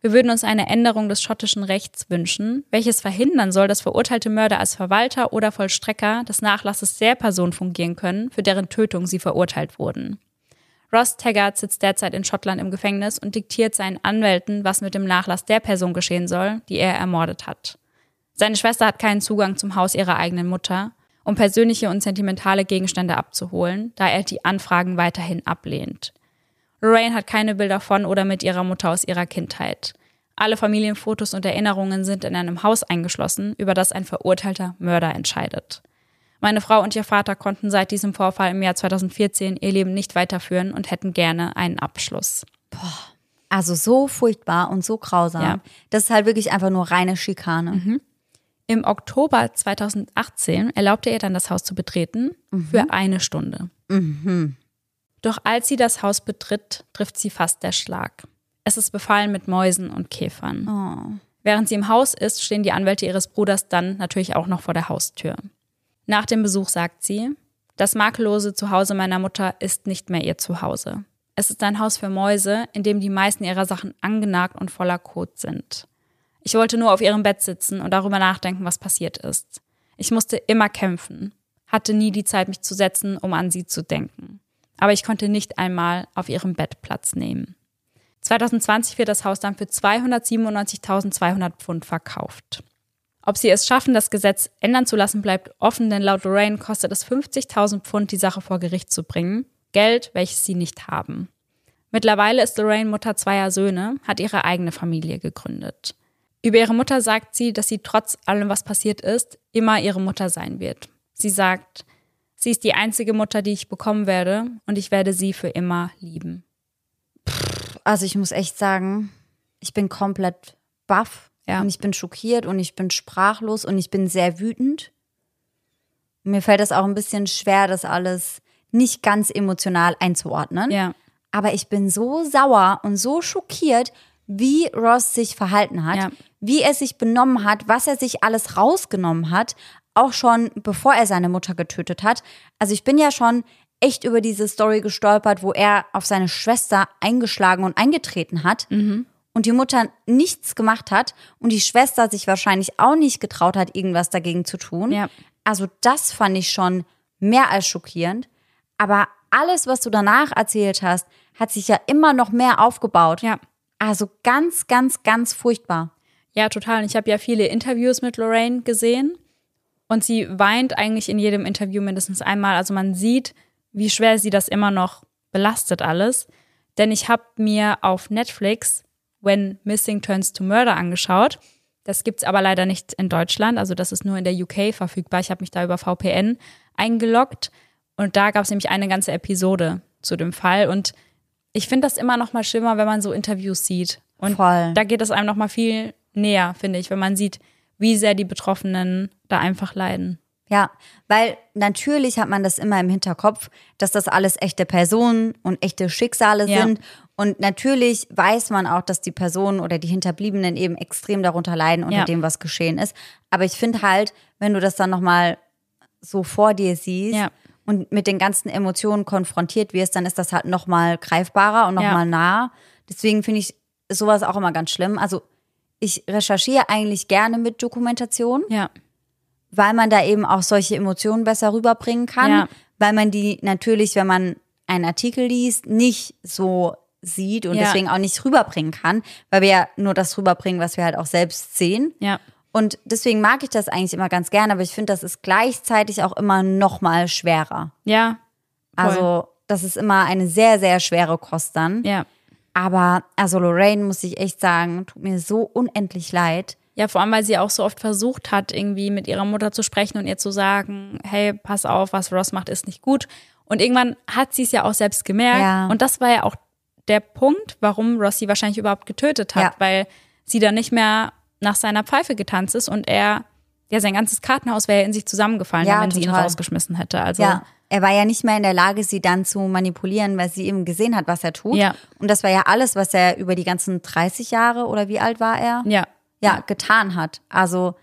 wir würden uns eine Änderung des schottischen Rechts wünschen, welches verhindern soll, dass verurteilte Mörder als Verwalter oder Vollstrecker des Nachlasses der Person fungieren können, für deren Tötung sie verurteilt wurden. Ross Taggart sitzt derzeit in Schottland im Gefängnis und diktiert seinen Anwälten, was mit dem Nachlass der Person geschehen soll, die er ermordet hat. Seine Schwester hat keinen Zugang zum Haus ihrer eigenen Mutter, um persönliche und sentimentale Gegenstände abzuholen, da er die Anfragen weiterhin ablehnt. Lorraine hat keine Bilder von oder mit ihrer Mutter aus ihrer Kindheit. Alle Familienfotos und Erinnerungen sind in einem Haus eingeschlossen, über das ein verurteilter Mörder entscheidet. Meine Frau und ihr Vater konnten seit diesem Vorfall im Jahr 2014 ihr Leben nicht weiterführen und hätten gerne einen Abschluss. Boah. Also so furchtbar und so grausam. Ja. Das ist halt wirklich einfach nur reine Schikane. Mhm. Im Oktober 2018 erlaubte er dann das Haus zu betreten mhm. für eine Stunde. Mhm. Doch als sie das Haus betritt, trifft sie fast der Schlag. Es ist befallen mit Mäusen und Käfern. Oh. Während sie im Haus ist, stehen die Anwälte ihres Bruders dann natürlich auch noch vor der Haustür. Nach dem Besuch sagt sie, das makellose Zuhause meiner Mutter ist nicht mehr ihr Zuhause. Es ist ein Haus für Mäuse, in dem die meisten ihrer Sachen angenagt und voller Kot sind. Ich wollte nur auf ihrem Bett sitzen und darüber nachdenken, was passiert ist. Ich musste immer kämpfen, hatte nie die Zeit, mich zu setzen, um an sie zu denken. Aber ich konnte nicht einmal auf ihrem Bett Platz nehmen. 2020 wird das Haus dann für 297.200 Pfund verkauft. Ob sie es schaffen, das Gesetz ändern zu lassen, bleibt offen, denn laut Lorraine kostet es 50.000 Pfund, die Sache vor Gericht zu bringen. Geld, welches sie nicht haben. Mittlerweile ist Lorraine Mutter zweier Söhne, hat ihre eigene Familie gegründet. Über ihre Mutter sagt sie, dass sie trotz allem, was passiert ist, immer ihre Mutter sein wird. Sie sagt, sie ist die einzige Mutter, die ich bekommen werde und ich werde sie für immer lieben. Also ich muss echt sagen, ich bin komplett baff Ja. und ich bin schockiert und ich bin sprachlos und ich bin sehr wütend. Mir fällt es auch ein bisschen schwer, das alles nicht ganz emotional einzuordnen. Ja, Aber ich bin so sauer und so schockiert, wie Ross sich verhalten hat, Ja. wie er sich benommen hat, was er sich alles rausgenommen hat, auch schon bevor er seine Mutter getötet hat. Also ich bin ja schon echt über diese Story gestolpert, wo er auf seine Schwester eingeschlagen und eingetreten hat Mhm. und die Mutter nichts gemacht hat und die Schwester sich wahrscheinlich auch nicht getraut hat, irgendwas dagegen zu tun. Ja. Also das fand ich schon mehr als schockierend. Aber alles, was du danach erzählt hast, hat sich ja immer noch mehr aufgebaut. ja. Also ganz, ganz, ganz furchtbar. Ja, total. Und ich habe ja viele Interviews mit Lorraine gesehen und sie weint eigentlich in jedem Interview mindestens einmal. Also man sieht, wie schwer sie das immer noch belastet alles. Denn ich habe mir auf Netflix When Missing Turns to Murder angeschaut. Das gibt's aber leider nicht in Deutschland. Also das ist nur in der UK verfügbar. Ich habe mich da über VPN eingeloggt und da gab es nämlich eine ganze Episode zu dem Fall. Und ich finde das immer noch mal schlimmer, wenn man so Interviews sieht. Und Voll. da geht es einem noch mal viel näher, finde ich, wenn man sieht, wie sehr die Betroffenen da einfach leiden. Ja, weil natürlich hat man das immer im Hinterkopf, dass das alles echte Personen und echte Schicksale Ja. sind. Und natürlich weiß man auch, dass die Personen oder die Hinterbliebenen eben extrem darunter leiden unter Ja. dem, was geschehen ist. Aber ich finde halt, wenn du das dann nochmal so vor dir siehst Ja. und mit den ganzen Emotionen konfrontiert wirst, dann ist das halt nochmal greifbarer und nochmal Ja. nah. Deswegen finde ich sowas auch immer ganz schlimm. Also ich recherchiere eigentlich gerne mit Dokumentation Ja, weil man da eben auch solche Emotionen besser rüberbringen kann, Ja. weil man die natürlich, wenn man einen Artikel liest, nicht so sieht und Ja. deswegen auch nicht rüberbringen kann, weil wir ja nur das rüberbringen, was wir halt auch selbst sehen. ja, Und deswegen mag ich das eigentlich immer ganz gerne, aber ich finde, das ist gleichzeitig auch immer noch mal schwerer. ja. Voll. Also das ist immer eine sehr, sehr schwere Kost dann. Ja. Aber also Lorraine, muss ich echt sagen, tut mir so unendlich leid. Ja, vor allem, weil sie auch so oft versucht hat, irgendwie mit ihrer Mutter zu sprechen und ihr zu sagen, hey, pass auf, was Ross macht, ist nicht gut. Und irgendwann hat sie es ja auch selbst gemerkt. Ja. Und das war ja auch der Punkt, warum Ross sie wahrscheinlich überhaupt getötet hat, Ja. weil sie dann nicht mehr nach seiner Pfeife getanzt ist und er, ja, sein ganzes Kartenhaus wäre ja in sich zusammengefallen, Ja, wenn sie ihn rausgeschmissen hätte. Also, Ja, er war ja nicht mehr in der Lage, sie dann zu manipulieren, weil sie eben gesehen hat, was er tut. Ja. Und das war ja alles, was er über die ganzen 30 Jahre oder wie alt war er? ja, Ja, getan hat. Also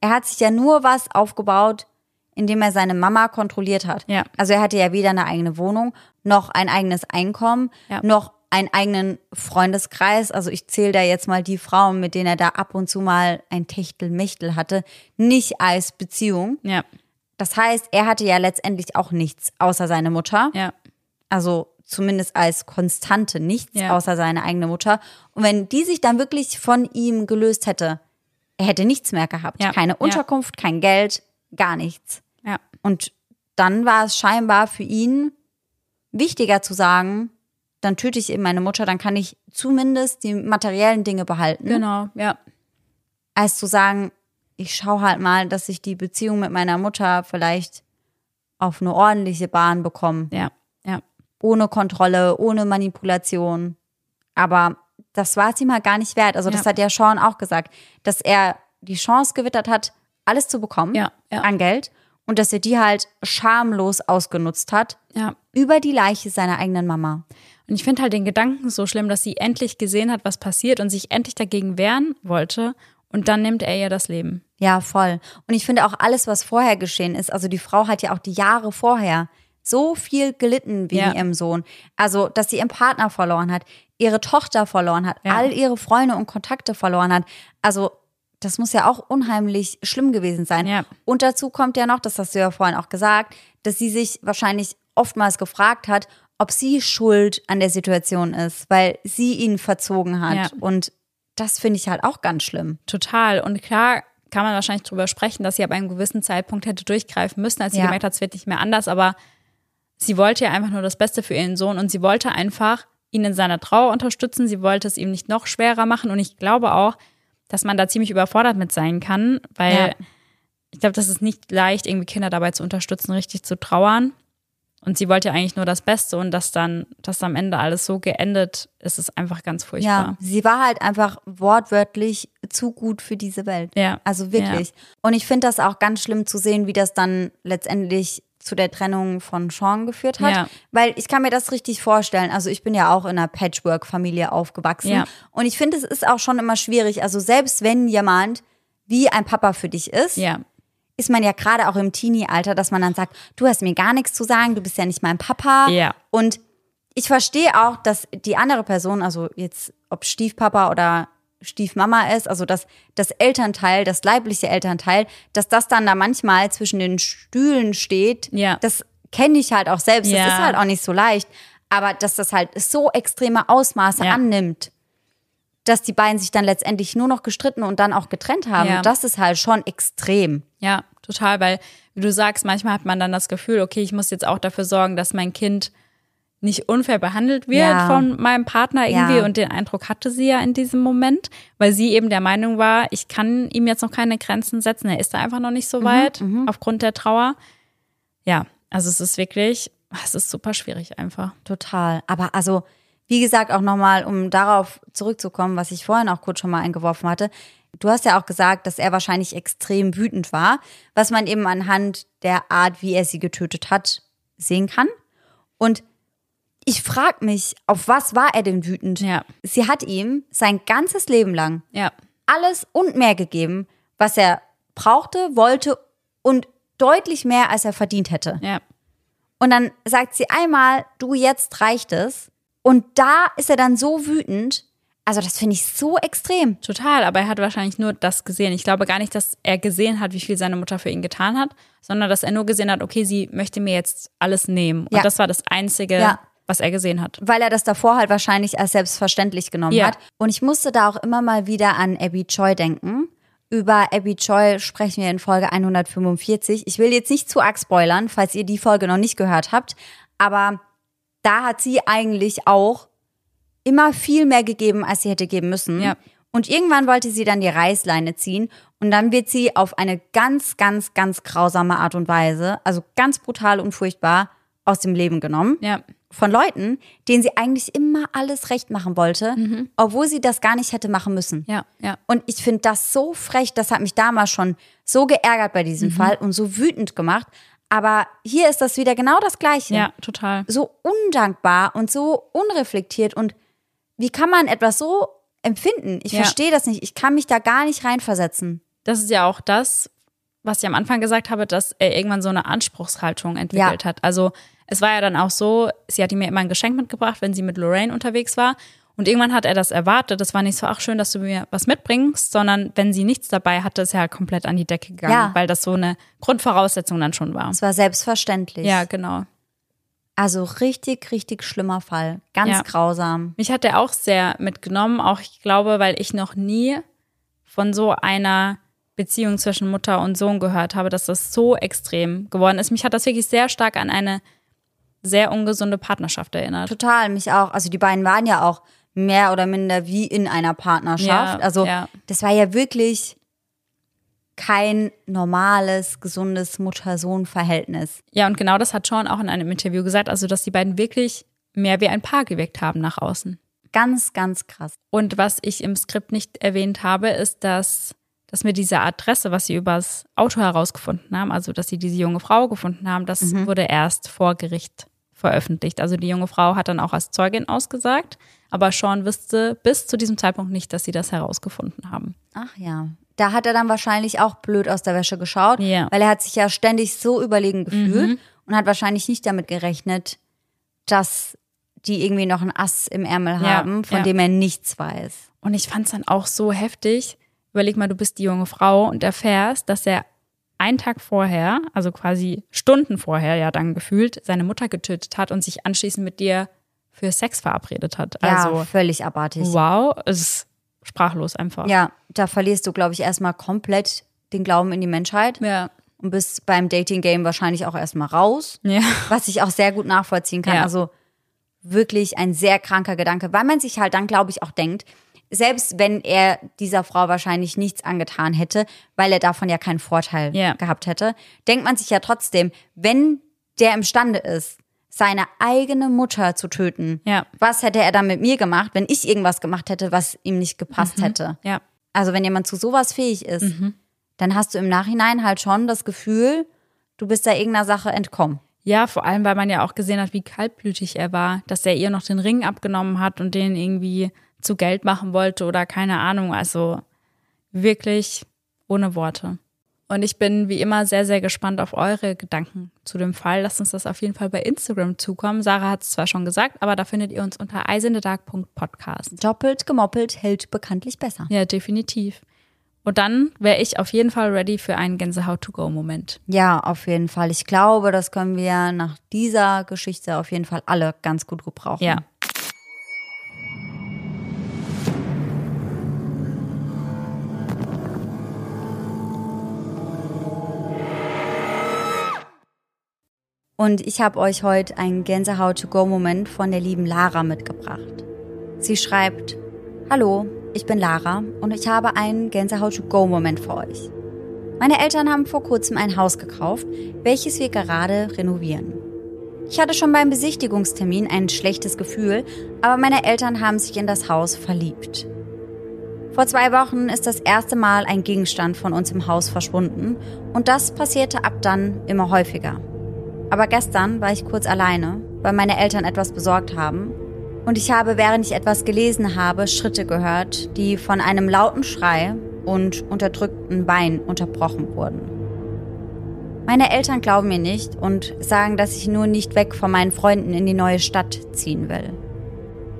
er hat sich ja nur was aufgebaut, indem er seine Mama kontrolliert hat. Ja. Also er hatte ja weder eine eigene Wohnung, noch ein eigenes Einkommen, Ja. noch einen eigenen Freundeskreis. Also ich zähle da jetzt mal die Frauen, mit denen er da ab und zu mal ein Techtelmechtel hatte, nicht als Beziehung. ja, Das heißt, er hatte ja letztendlich auch nichts außer seine Mutter. ja, Also zumindest als Konstante nichts Ja. außer seine eigene Mutter. Und wenn die sich dann wirklich von ihm gelöst hätte, er hätte nichts mehr gehabt. Ja. Keine Ja. Unterkunft, kein Geld, gar nichts. ja, Und dann war es scheinbar für ihn wichtiger zu sagen, dann töte ich eben meine Mutter, dann kann ich zumindest die materiellen Dinge behalten, genau, ja, als zu sagen, ich schaue halt mal, dass ich die Beziehung mit meiner Mutter vielleicht auf eine ordentliche Bahn bekomme ja, ja, ohne Kontrolle, ohne Manipulation. Aber das war es ihm halt gar nicht wert. Also das Ja. hat ja Sean auch gesagt, dass er die Chance gewittert hat, alles zu bekommen Ja, ja. an Geld und dass er die halt schamlos ausgenutzt hat ja. über die Leiche seiner eigenen Mama. Und ich finde halt den Gedanken so schlimm, dass sie endlich gesehen hat, was passiert und sich endlich dagegen wehren wollte. Und dann nimmt er ihr das Leben. Ja, voll. Und ich finde auch alles, was vorher geschehen ist, also die Frau hat ja auch die Jahre vorher so viel gelitten wegen Ja. ihrem Sohn. Also, dass sie ihren Partner verloren hat, ihre Tochter verloren hat, Ja. all ihre Freunde und Kontakte verloren hat. Also, das muss ja auch unheimlich schlimm gewesen sein. Ja. Und dazu kommt ja noch, das hast du ja vorhin auch gesagt, dass sie sich wahrscheinlich oftmals gefragt hat, ob sie schuld an der Situation ist, weil sie ihn verzogen hat. Ja. Und das finde ich halt auch ganz schlimm. Total. Und klar kann man wahrscheinlich drüber sprechen, dass sie ab einem gewissen Zeitpunkt hätte durchgreifen müssen, als sie Ja. gemerkt hat, es wird nicht mehr anders. Aber sie wollte ja einfach nur das Beste für ihren Sohn und sie wollte einfach ihn in seiner Trauer unterstützen. Sie wollte es ihm nicht noch schwerer machen und ich glaube auch, dass man da ziemlich überfordert mit sein kann, weil Ja. ich glaube, das ist nicht leicht, irgendwie Kinder dabei zu unterstützen, richtig zu trauern. Und sie wollte ja eigentlich nur das Beste und dass dann, dass am Ende alles so geendet ist, ist einfach ganz Ja, furchtbar. sie war halt einfach wortwörtlich zu gut für diese Welt. Ja. Also wirklich. Und ich finde das auch ganz schlimm zu sehen, wie das dann letztendlich zu der Trennung von Sean geführt hat. Ja. Weil ich kann mir das richtig vorstellen. Also ich bin ja auch in einer Patchwork-Familie aufgewachsen. Ja. Und ich finde, es ist auch schon immer schwierig. Also selbst wenn jemand wie ein Papa für dich ist, Ja. Ist man ja gerade auch im Teenie-Alter, dass man dann sagt, du hast mir gar nichts zu sagen, du bist ja nicht mein Papa. Ja. Und ich verstehe auch, dass die andere Person, also jetzt ob Stiefpapa oder Stiefmama ist, also dass das Elternteil, das leibliche Elternteil, dass das dann da manchmal zwischen den Stühlen steht. Ja. Das kenne ich halt auch selbst. Ja. Das ist halt auch nicht so leicht. Aber dass das halt so extreme Ausmaße Ja. annimmt, dass die beiden sich dann letztendlich nur noch gestritten und dann auch getrennt haben, das ist halt schon extrem. Ja, total, weil, wie du sagst, manchmal hat man dann das Gefühl, okay, ich muss jetzt auch dafür sorgen, dass mein Kind nicht unfair behandelt wird Ja. von meinem Partner irgendwie. Ja. Und den Eindruck hatte sie ja in diesem Moment, weil sie eben der Meinung war, ich kann ihm jetzt noch keine Grenzen setzen. Er ist da einfach noch nicht Mhm, so weit aufgrund der Trauer. Ja, also es ist wirklich, es ist super schwierig einfach. Total. Aber also, wie gesagt, auch nochmal, um darauf zurückzukommen, was ich vorhin auch kurz schon mal eingeworfen hatte. Du hast ja auch gesagt, dass er wahrscheinlich extrem wütend war, was man eben anhand der Art, wie er sie getötet hat, sehen kann. Und ich frage mich, auf was war er denn wütend? Ja. Sie hat ihm sein ganzes Leben lang Ja, alles und mehr gegeben, was er brauchte, wollte und deutlich mehr, als er verdient hätte. ja, Und dann sagt sie einmal, du, jetzt reicht es. Und da ist er dann so wütend. Also das finde ich so extrem. total. Aber er hat wahrscheinlich nur das gesehen. Ich glaube gar nicht, dass er gesehen hat, wie viel seine Mutter für ihn getan hat, sondern dass er nur gesehen hat, okay, sie möchte mir jetzt alles nehmen. Und Ja. das war das Einzige, Ja. was er gesehen hat. Weil er das davor halt wahrscheinlich als selbstverständlich genommen Ja. hat. Und ich musste da auch immer mal wieder an Abby Choi denken. Über Abby Choi sprechen wir in Folge 145. Ich will jetzt nicht zu arg spoilern, falls ihr die Folge noch nicht gehört habt. Aber da hat sie eigentlich auch immer viel mehr gegeben, als sie hätte geben müssen. Ja. Und irgendwann wollte sie dann die Reißleine ziehen und dann wird sie auf eine ganz, ganz, ganz grausame Art und Weise, also ganz brutal und furchtbar, aus dem Leben genommen Ja, von Leuten, denen sie eigentlich immer alles recht machen wollte, obwohl sie das gar nicht hätte machen müssen. ja, ja. Und ich finde das so frech, das hat mich damals schon so geärgert bei Mhm. diesem Fall und so wütend gemacht. Aber hier ist das wieder genau das Gleiche. Ja, total. So undankbar und so unreflektiert. Und wie kann man etwas so empfinden? Ich Ja. verstehe das nicht. Ich kann mich da gar nicht reinversetzen. Das ist ja auch das, was ich am Anfang gesagt habe, dass er irgendwann so eine Anspruchshaltung entwickelt Ja. hat. Also es war ja dann auch so, sie hat ihm ja immer ein Geschenk mitgebracht, wenn sie mit Lorraine unterwegs war. Und irgendwann hat er das erwartet. Das war nicht so, ach schön, dass du mir was mitbringst, sondern wenn sie nichts dabei hatte, ist er halt komplett an die Decke gegangen, Ja. weil das so eine Grundvoraussetzung dann schon war. Es war selbstverständlich. Ja, genau. Also richtig, richtig schlimmer Fall. Ganz Ja. grausam. Mich hat er auch sehr mitgenommen, auch ich glaube, weil ich noch nie von so einer Beziehung zwischen Mutter und Sohn gehört habe, dass das so extrem geworden ist. Mich hat das wirklich sehr stark an eine sehr ungesunde Partnerschaft erinnert. Total, mich auch. Also die beiden waren ja auch mehr oder minder wie in einer Partnerschaft. Ja, also ja. das war ja wirklich kein normales, gesundes Mutter-Sohn-Verhältnis. Ja, und genau das hat Sean auch in einem Interview gesagt, also dass die beiden wirklich mehr wie ein Paar gewirkt haben nach außen. Ganz, ganz krass. Und was ich im Skript nicht erwähnt habe, ist, dass, dass mir diese Adresse, was sie übers Auto herausgefunden haben, also dass sie diese junge Frau gefunden haben, das wurde erst vor Gericht veröffentlicht. Also die junge Frau hat dann auch als Zeugin ausgesagt, aber Sean wusste bis zu diesem Zeitpunkt nicht, dass sie das herausgefunden haben. Ach ja. Da hat er dann wahrscheinlich auch blöd aus der Wäsche geschaut, Ja. Mhm. weil er hat sich ja ständig so überlegen gefühlt und hat wahrscheinlich nicht damit gerechnet, dass die irgendwie noch ein Ass im Ärmel Ja, haben, von ja. dem er nichts weiß. Und ich fand es dann auch so heftig. Überleg mal, du bist die junge Frau und erfährst, dass er einen Tag vorher, also quasi Stunden vorher, ja dann gefühlt, seine Mutter getötet hat und sich anschließend mit dir für Sex verabredet hat. Ja, Also, völlig abartig. wow, es ist sprachlos einfach. Ja, da verlierst du, glaube ich, erstmal komplett den Glauben in die Menschheit. Ja. und bist beim Dating-Game wahrscheinlich auch erstmal raus. Ja. Was ich auch sehr gut nachvollziehen kann. Ja. Also wirklich ein sehr kranker Gedanke, weil man sich halt dann, glaube ich, auch denkt, selbst wenn er dieser Frau wahrscheinlich nichts angetan hätte, weil er davon ja keinen Vorteil Ja. gehabt hätte, denkt man sich ja trotzdem, wenn der imstande ist, seine eigene Mutter zu töten, Ja. was hätte er dann mit mir gemacht, wenn ich irgendwas gemacht hätte, was ihm nicht gepasst hätte? Ja. Also wenn jemand zu sowas fähig ist, Mhm. dann hast du im Nachhinein halt schon das Gefühl, du bist da irgendeiner Sache entkommen. Ja, vor allem, weil man ja auch gesehen hat, wie kaltblütig er war, dass er ihr noch den Ring abgenommen hat und den irgendwie zu Geld machen wollte oder keine Ahnung. Also wirklich ohne Worte. Und ich bin wie immer sehr, sehr gespannt auf eure Gedanken zu dem Fall. Lasst uns das auf jeden Fall bei Instagram zukommen. Sarah hat es zwar schon gesagt, aber da findet ihr uns unter eisendedark.podcast. Doppelt gemoppelt hält bekanntlich besser. Ja, definitiv. Und dann wäre ich auf jeden Fall ready für einen Gänsehaut-to-go-Moment. Ja, auf jeden Fall. Ich glaube, das können wir nach dieser Geschichte auf jeden Fall alle ganz gut gebrauchen. Ja. Und ich habe euch heute einen Gänsehaut-to-go-Moment von der lieben Lara mitgebracht. Sie schreibt, Hallo, ich bin Lara und ich habe einen Gänsehaut-to-go-Moment für euch. Meine Eltern haben vor kurzem ein Haus gekauft, welches wir gerade renovieren. Ich hatte schon beim Besichtigungstermin ein schlechtes Gefühl, aber meine Eltern haben sich in das Haus verliebt. Vor zwei Wochen ist das erste Mal ein Gegenstand von uns im Haus verschwunden und das passierte ab dann immer häufiger. Aber gestern war ich kurz alleine, weil meine Eltern etwas besorgt haben. Und ich habe, während ich etwas gelesen habe, Schritte gehört, die von einem lauten Schrei und unterdrückten Bein unterbrochen wurden. Meine Eltern glauben mir nicht und sagen, dass ich nur nicht weg von meinen Freunden in die neue Stadt ziehen will.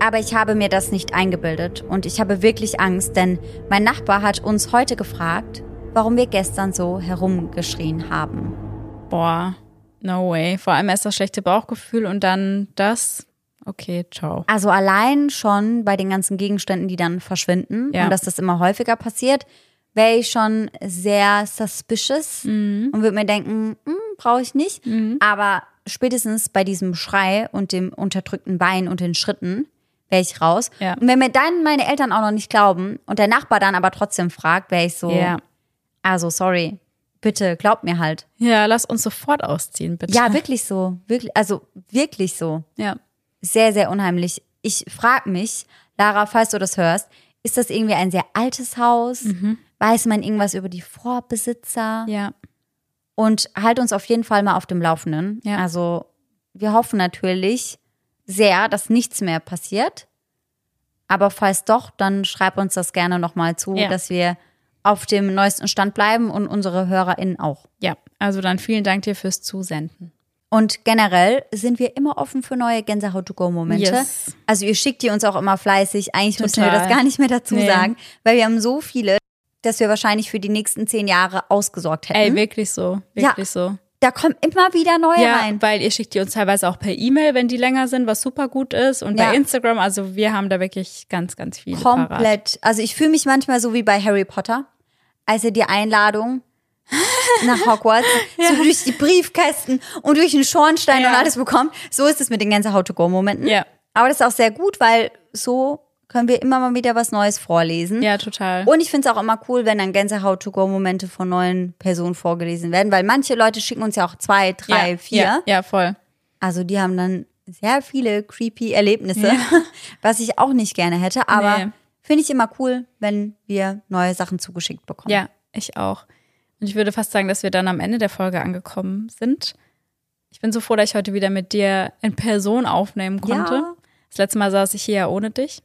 Aber ich habe mir das nicht eingebildet und ich habe wirklich Angst, denn mein Nachbar hat uns heute gefragt, warum wir gestern so herumgeschrien haben. Boah, no way. Vor allem erst das schlechte Bauchgefühl und dann das. Okay, ciao. Also allein schon bei den ganzen Gegenständen, die dann verschwinden Ja. und dass das immer häufiger passiert, wäre ich schon sehr suspicious Mhm. und würde mir denken, hm, brauche ich nicht. Aber spätestens bei diesem Schrei und dem unterdrückten Bein und den Schritten wäre ich raus. Ja. Und wenn mir dann meine Eltern auch noch nicht glauben und der Nachbar dann aber trotzdem fragt, wäre ich so, Ja. also sorry, bitte glaubt mir halt. Ja, lass uns sofort ausziehen, bitte. Ja, wirklich so, wirklich, also wirklich so. Ja. sehr, sehr unheimlich. Ich frage mich, Lara, falls du das hörst, ist das irgendwie ein sehr altes Haus? Weiß man irgendwas über die Vorbesitzer? Ja. Und halt uns auf jeden Fall mal auf dem Laufenden. Ja. Also wir hoffen natürlich sehr, dass nichts mehr passiert. Aber falls doch, dann schreib uns das gerne nochmal zu, Ja. dass wir auf dem neuesten Stand bleiben und unsere HörerInnen auch. Ja. Also dann vielen Dank dir fürs Zusenden. Und generell sind wir immer offen für neue Gänsehaut-to-go-Momente. Yes. Also ihr schickt die uns auch immer fleißig. Eigentlich müssen wir das gar nicht mehr dazu Nee. sagen, weil wir haben so viele, dass wir wahrscheinlich für die nächsten zehn Jahre ausgesorgt hätten. Ey, wirklich so. Wirklich so. da kommen immer wieder neue Ja, rein. weil ihr schickt die uns teilweise auch per E-Mail, wenn die länger sind, was super gut ist. Und Ja. bei Instagram, also wir haben da wirklich ganz, ganz viele parat. Komplett. Also ich fühle mich manchmal so wie bei Harry Potter, als er die Einladung nach Hogwarts so durch die Briefkästen und durch den Schornstein Ja. und alles bekommt. So ist es mit den ganzen How-to-Go-Momenten. Ja. Aber das ist auch sehr gut, weil so können wir immer mal wieder was Neues vorlesen. Ja, total. Und ich finde es auch immer cool, wenn dann Gänsehaut-to-go-Momente von neuen Personen vorgelesen werden, weil manche Leute schicken uns ja auch zwei, drei, ja, vier. Ja, ja, voll. Also die haben dann sehr viele creepy Erlebnisse, was ich auch nicht gerne hätte. Aber Nee. Finde ich immer cool, wenn wir neue Sachen zugeschickt bekommen. Ja, ich auch. Und ich würde fast sagen, dass wir dann am Ende der Folge angekommen sind. Ich bin so froh, dass ich heute wieder mit dir in Person aufnehmen konnte. Ja. Das letzte Mal saß ich hier ja ohne dich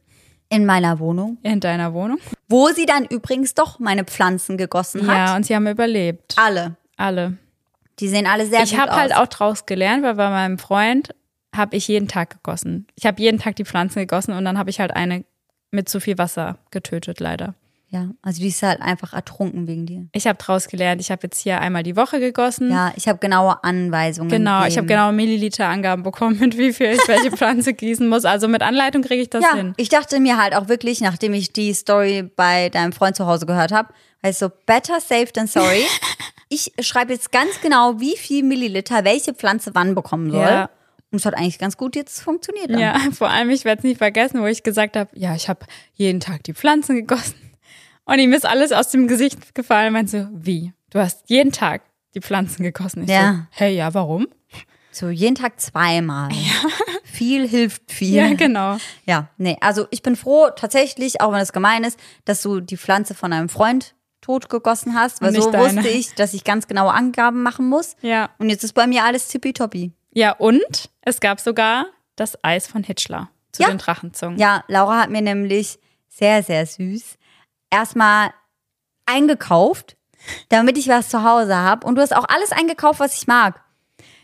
In meiner Wohnung, in deiner Wohnung. wo sie dann übrigens doch meine Pflanzen gegossen hat. Ja, und sie haben überlebt. Alle. Alle. Die sehen alle sehr ich gut habe aus. halt auch draus gelernt, weil bei meinem Freund habe ich jeden Tag gegossen. Ich habe jeden Tag die Pflanzen gegossen und dann habe ich halt eine mit zu viel Wasser getötet, leider. ja, also die ist halt einfach ertrunken wegen dir. Ich habe draus gelernt, ich habe jetzt hier einmal die Woche gegossen. Ja, ich habe genaue Anweisungen. Genau, ich habe gegeben. genau Milliliter-Angaben bekommen, mit wie viel ich welche Pflanze gießen muss. Also mit Anleitung kriege ich das Ja, hin. ich dachte mir halt auch wirklich, nachdem ich die Story bei deinem Freund zu Hause gehört habe, heißt so, better safe than sorry. Ich schreibe jetzt ganz genau, wie viel Milliliter welche Pflanze wann bekommen soll. Ja. Und es hat eigentlich ganz gut jetzt funktioniert. Dann. Ja, vor allem, ich werde es nicht vergessen, wo ich gesagt habe, ja, ich habe jeden Tag die Pflanzen gegossen. Und ihm ist alles aus dem Gesicht gefallen. Meint so, wie? Du hast jeden Tag die Pflanzen gegossen. Ich Ja. so, hey, ja, warum? So jeden Tag zweimal. Viel hilft viel. Ja, genau. Ja, nee, also ich bin froh tatsächlich, auch wenn es gemein ist, dass du die Pflanze von einem Freund tot gegossen hast, weil nicht so deine. wusste ich, dass ich ganz genaue Angaben machen muss. Ja. Und jetzt ist bei mir alles tippitoppi. Ja, und es gab sogar das Eis von Hitchler zu Ja. den Drachenzungen. Ja, Laura hat mir nämlich sehr, sehr süß erstmal eingekauft, damit ich was zu Hause habe. Und du hast auch alles eingekauft, was ich mag.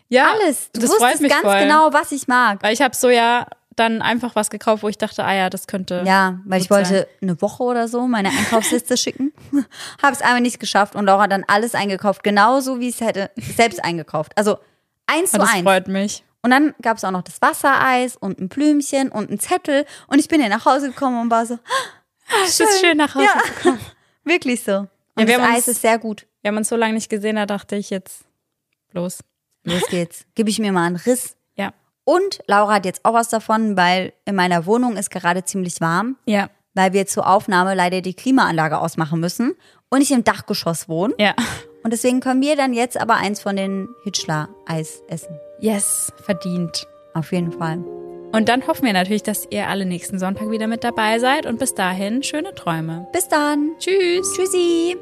ja Alles. Du das wusstest ganz voll. genau, was ich mag. Weil ich habe so ja dann einfach was gekauft, wo ich dachte, ah ja, das könnte. Ja, weil ich gut wollte eine Woche oder so meine Einkaufsliste schicken. Habe es einfach nicht geschafft und Laura hat dann alles eingekauft, genauso wie ich es hätte selbst eingekauft. Also eins Und zu das eins. freut mich. Und dann gab es auch noch das Wassereis und ein Blümchen und ein Zettel. Und ich bin hier nach Hause gekommen und war so, Es ist schön nach Hause Ja. zu kommen. wirklich so. Und Ja, das Eis uns- ist sehr gut. Wir haben uns so lange nicht gesehen, da dachte ich jetzt los. Los geht's. Gib ich mir mal einen Riss. Ja. Und Laura hat jetzt auch was davon, weil in meiner Wohnung ist gerade ziemlich warm, Ja. weil wir zur Aufnahme leider die Klimaanlage ausmachen müssen und ich im Dachgeschoss wohne. Ja. Und deswegen können wir dann jetzt aber eins von den Hitchler-Eis essen. Yes, verdient. Auf jeden Fall. Und dann hoffen wir natürlich, dass ihr alle nächsten Sonntag wieder mit dabei seid und bis dahin schöne Träume. Bis dann. Tschüss. Tschüssi.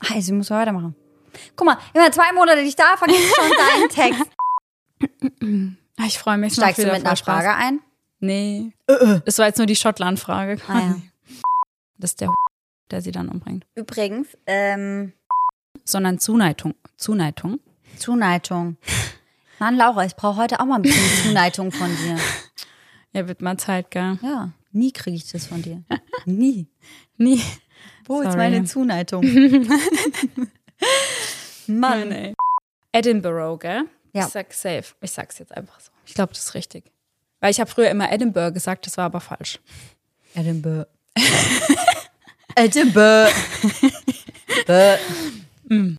Also, ich muss weitermachen. Guck mal, immer zwei Monate nicht da, vergisst schon deinen Text. Ah, Ich freue mich. macht Steigst du mit einer. Frage ein? Nee. Das war jetzt nur die Schottland-Frage. Ah, ja. Das ist der der sie dann umbringt. Übrigens, ähm, Sondern Zuneigung. Zuneigung. Zuneigung. Mann, Laura, ich brauche heute auch mal ein bisschen Zuneigung von dir. Ja, wird mal Zeit, gell? Ja, nie kriege ich das von dir. Nie. Nie. Wo ist Sorry. meine Zuneigung? Mann. Edinburgh, gell? Ja. Ich sag safe. Ich sag's jetzt einfach so. Ich glaube, das ist richtig. Weil ich habe früher immer Edinburgh gesagt, das war aber falsch. Edinburgh. Edinburgh. Bäh.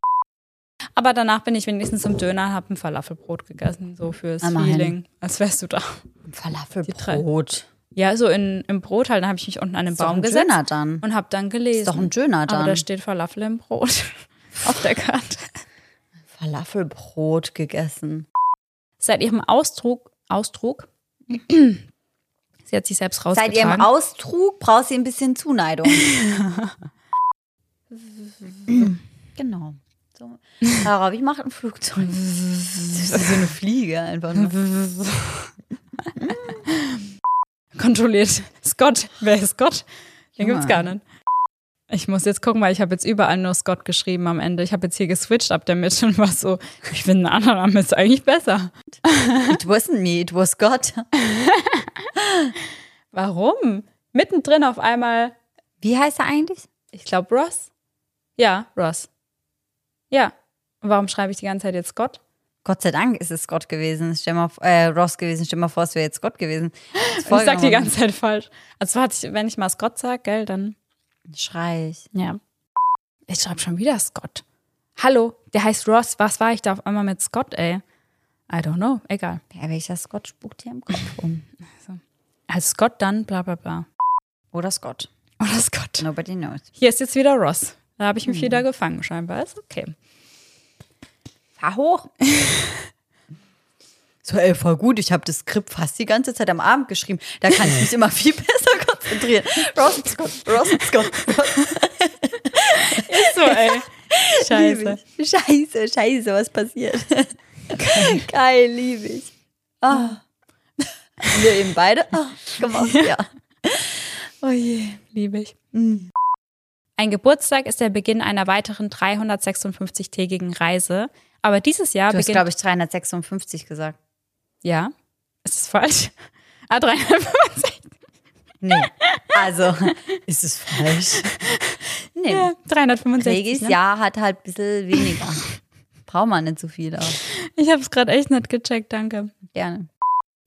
Aber danach bin ich wenigstens zum Döner und habe ein Falafelbrot gegessen, so fürs Immerhin. Feeling. Als wärst du da. Falafelbrot. Ja, so in, im Brot halt, dann habe ich mich unten an den Ist doch Baum ein gesetzt Döner dann. und habe dann gelesen. Ist doch ein Döner Aber dann. da steht Falafel im Brot auf der Karte. Falafelbrot gegessen. Seit ihrem Ausdruck, Ausdruck, sie hat sich selbst Seit ihrem rausgetragen. Austrug brauchst du ein bisschen Zuneigung. genau. So. Laura, wie macht ein Flugzeug? Das ist so eine Fliege einfach nur. Kontrolliert. Scott, wer ist Scott? Den Junge. gibt's gar nicht. Ich muss jetzt gucken, weil ich habe jetzt überall nur Scott geschrieben am Ende. Ich habe jetzt hier geswitcht ab der Mitte und war so, ich finde, ein anderer Name ist eigentlich besser. It wasn't me, it was God. Warum? Mittendrin auf einmal, Wie heißt er eigentlich? ich glaube Ross. Ja, Ross. Ja. Warum schreibe ich die ganze Zeit jetzt Scott? Gott sei Dank ist es Scott gewesen. Stell mal, äh, Ross gewesen. Stell mal vor, es wäre jetzt Scott gewesen. Ich sag die ganze Zeit falsch. Also wenn ich mal Scott sag, gell, dann Schrei ich. Ja. Ich schreibe schon wieder Scott. Hallo, der heißt Ross. Was war ich da auf einmal mit Scott, ey? I don't know. Egal. Ja, welcher Scott spukt hier im Kopf rum? Als Scott dann bla bla bla. Oder Scott. Oder Scott. Nobody knows. Hier ist jetzt wieder Ross. Da habe ich mich wieder gefangen, scheinbar. Ist okay. Fahr hoch. So, ey, voll gut. Ich habe das Skript fast die ganze Zeit am Abend geschrieben. Da kann ich mich immer viel besser konzentrieren. Ross Scott, Ross Scott. Ist so, ey. Scheiße. Scheiße, scheiße, was passiert? Geil, liebe ich. Ah. Wir eben beide ah, gemacht, ja. Oh je. Liebe ich. Ein Geburtstag ist der Beginn einer weiteren 356-tägigen Reise. Aber dieses Jahr Du hast, glaube ich, 356 gesagt. ja. Ist das falsch? Ah, 365. Nee. Also, ist es falsch? Nee. Ja, 365. Regis ne? Jahr hat halt ein bisschen weniger. Braucht man nicht so viel, aber Ich habe es gerade echt nicht gecheckt, danke. gerne.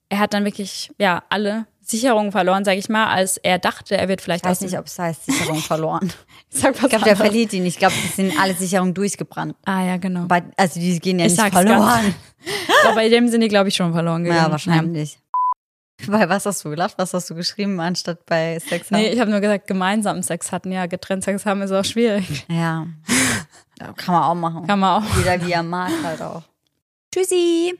Er hat dann wirklich, ja, alle Sicherungen verloren, sage ich mal, als er dachte, er wird vielleicht Ich weiß nicht, ob es heißt Sicherung verloren. Ich sag was Ich glaube, der verliert ihn. Ich glaube, es sind alle Sicherungen durchgebrannt. Ah ja, genau. Aber, also die gehen ja Ich nicht verloren. Aber bei dem sind die, glaube ich, schon verloren gegangen. Ja, wahrscheinlich. Bei was hast du gelacht? Was hast du geschrieben, anstatt bei Sex haben? Nee, ich habe nur gesagt, gemeinsam Sex hatten. Ja, getrennt Sex haben ist auch schwierig. Ja. Ja, Kann man auch machen. Kann man auch. Jeder wie er mag halt auch. Tschüssi.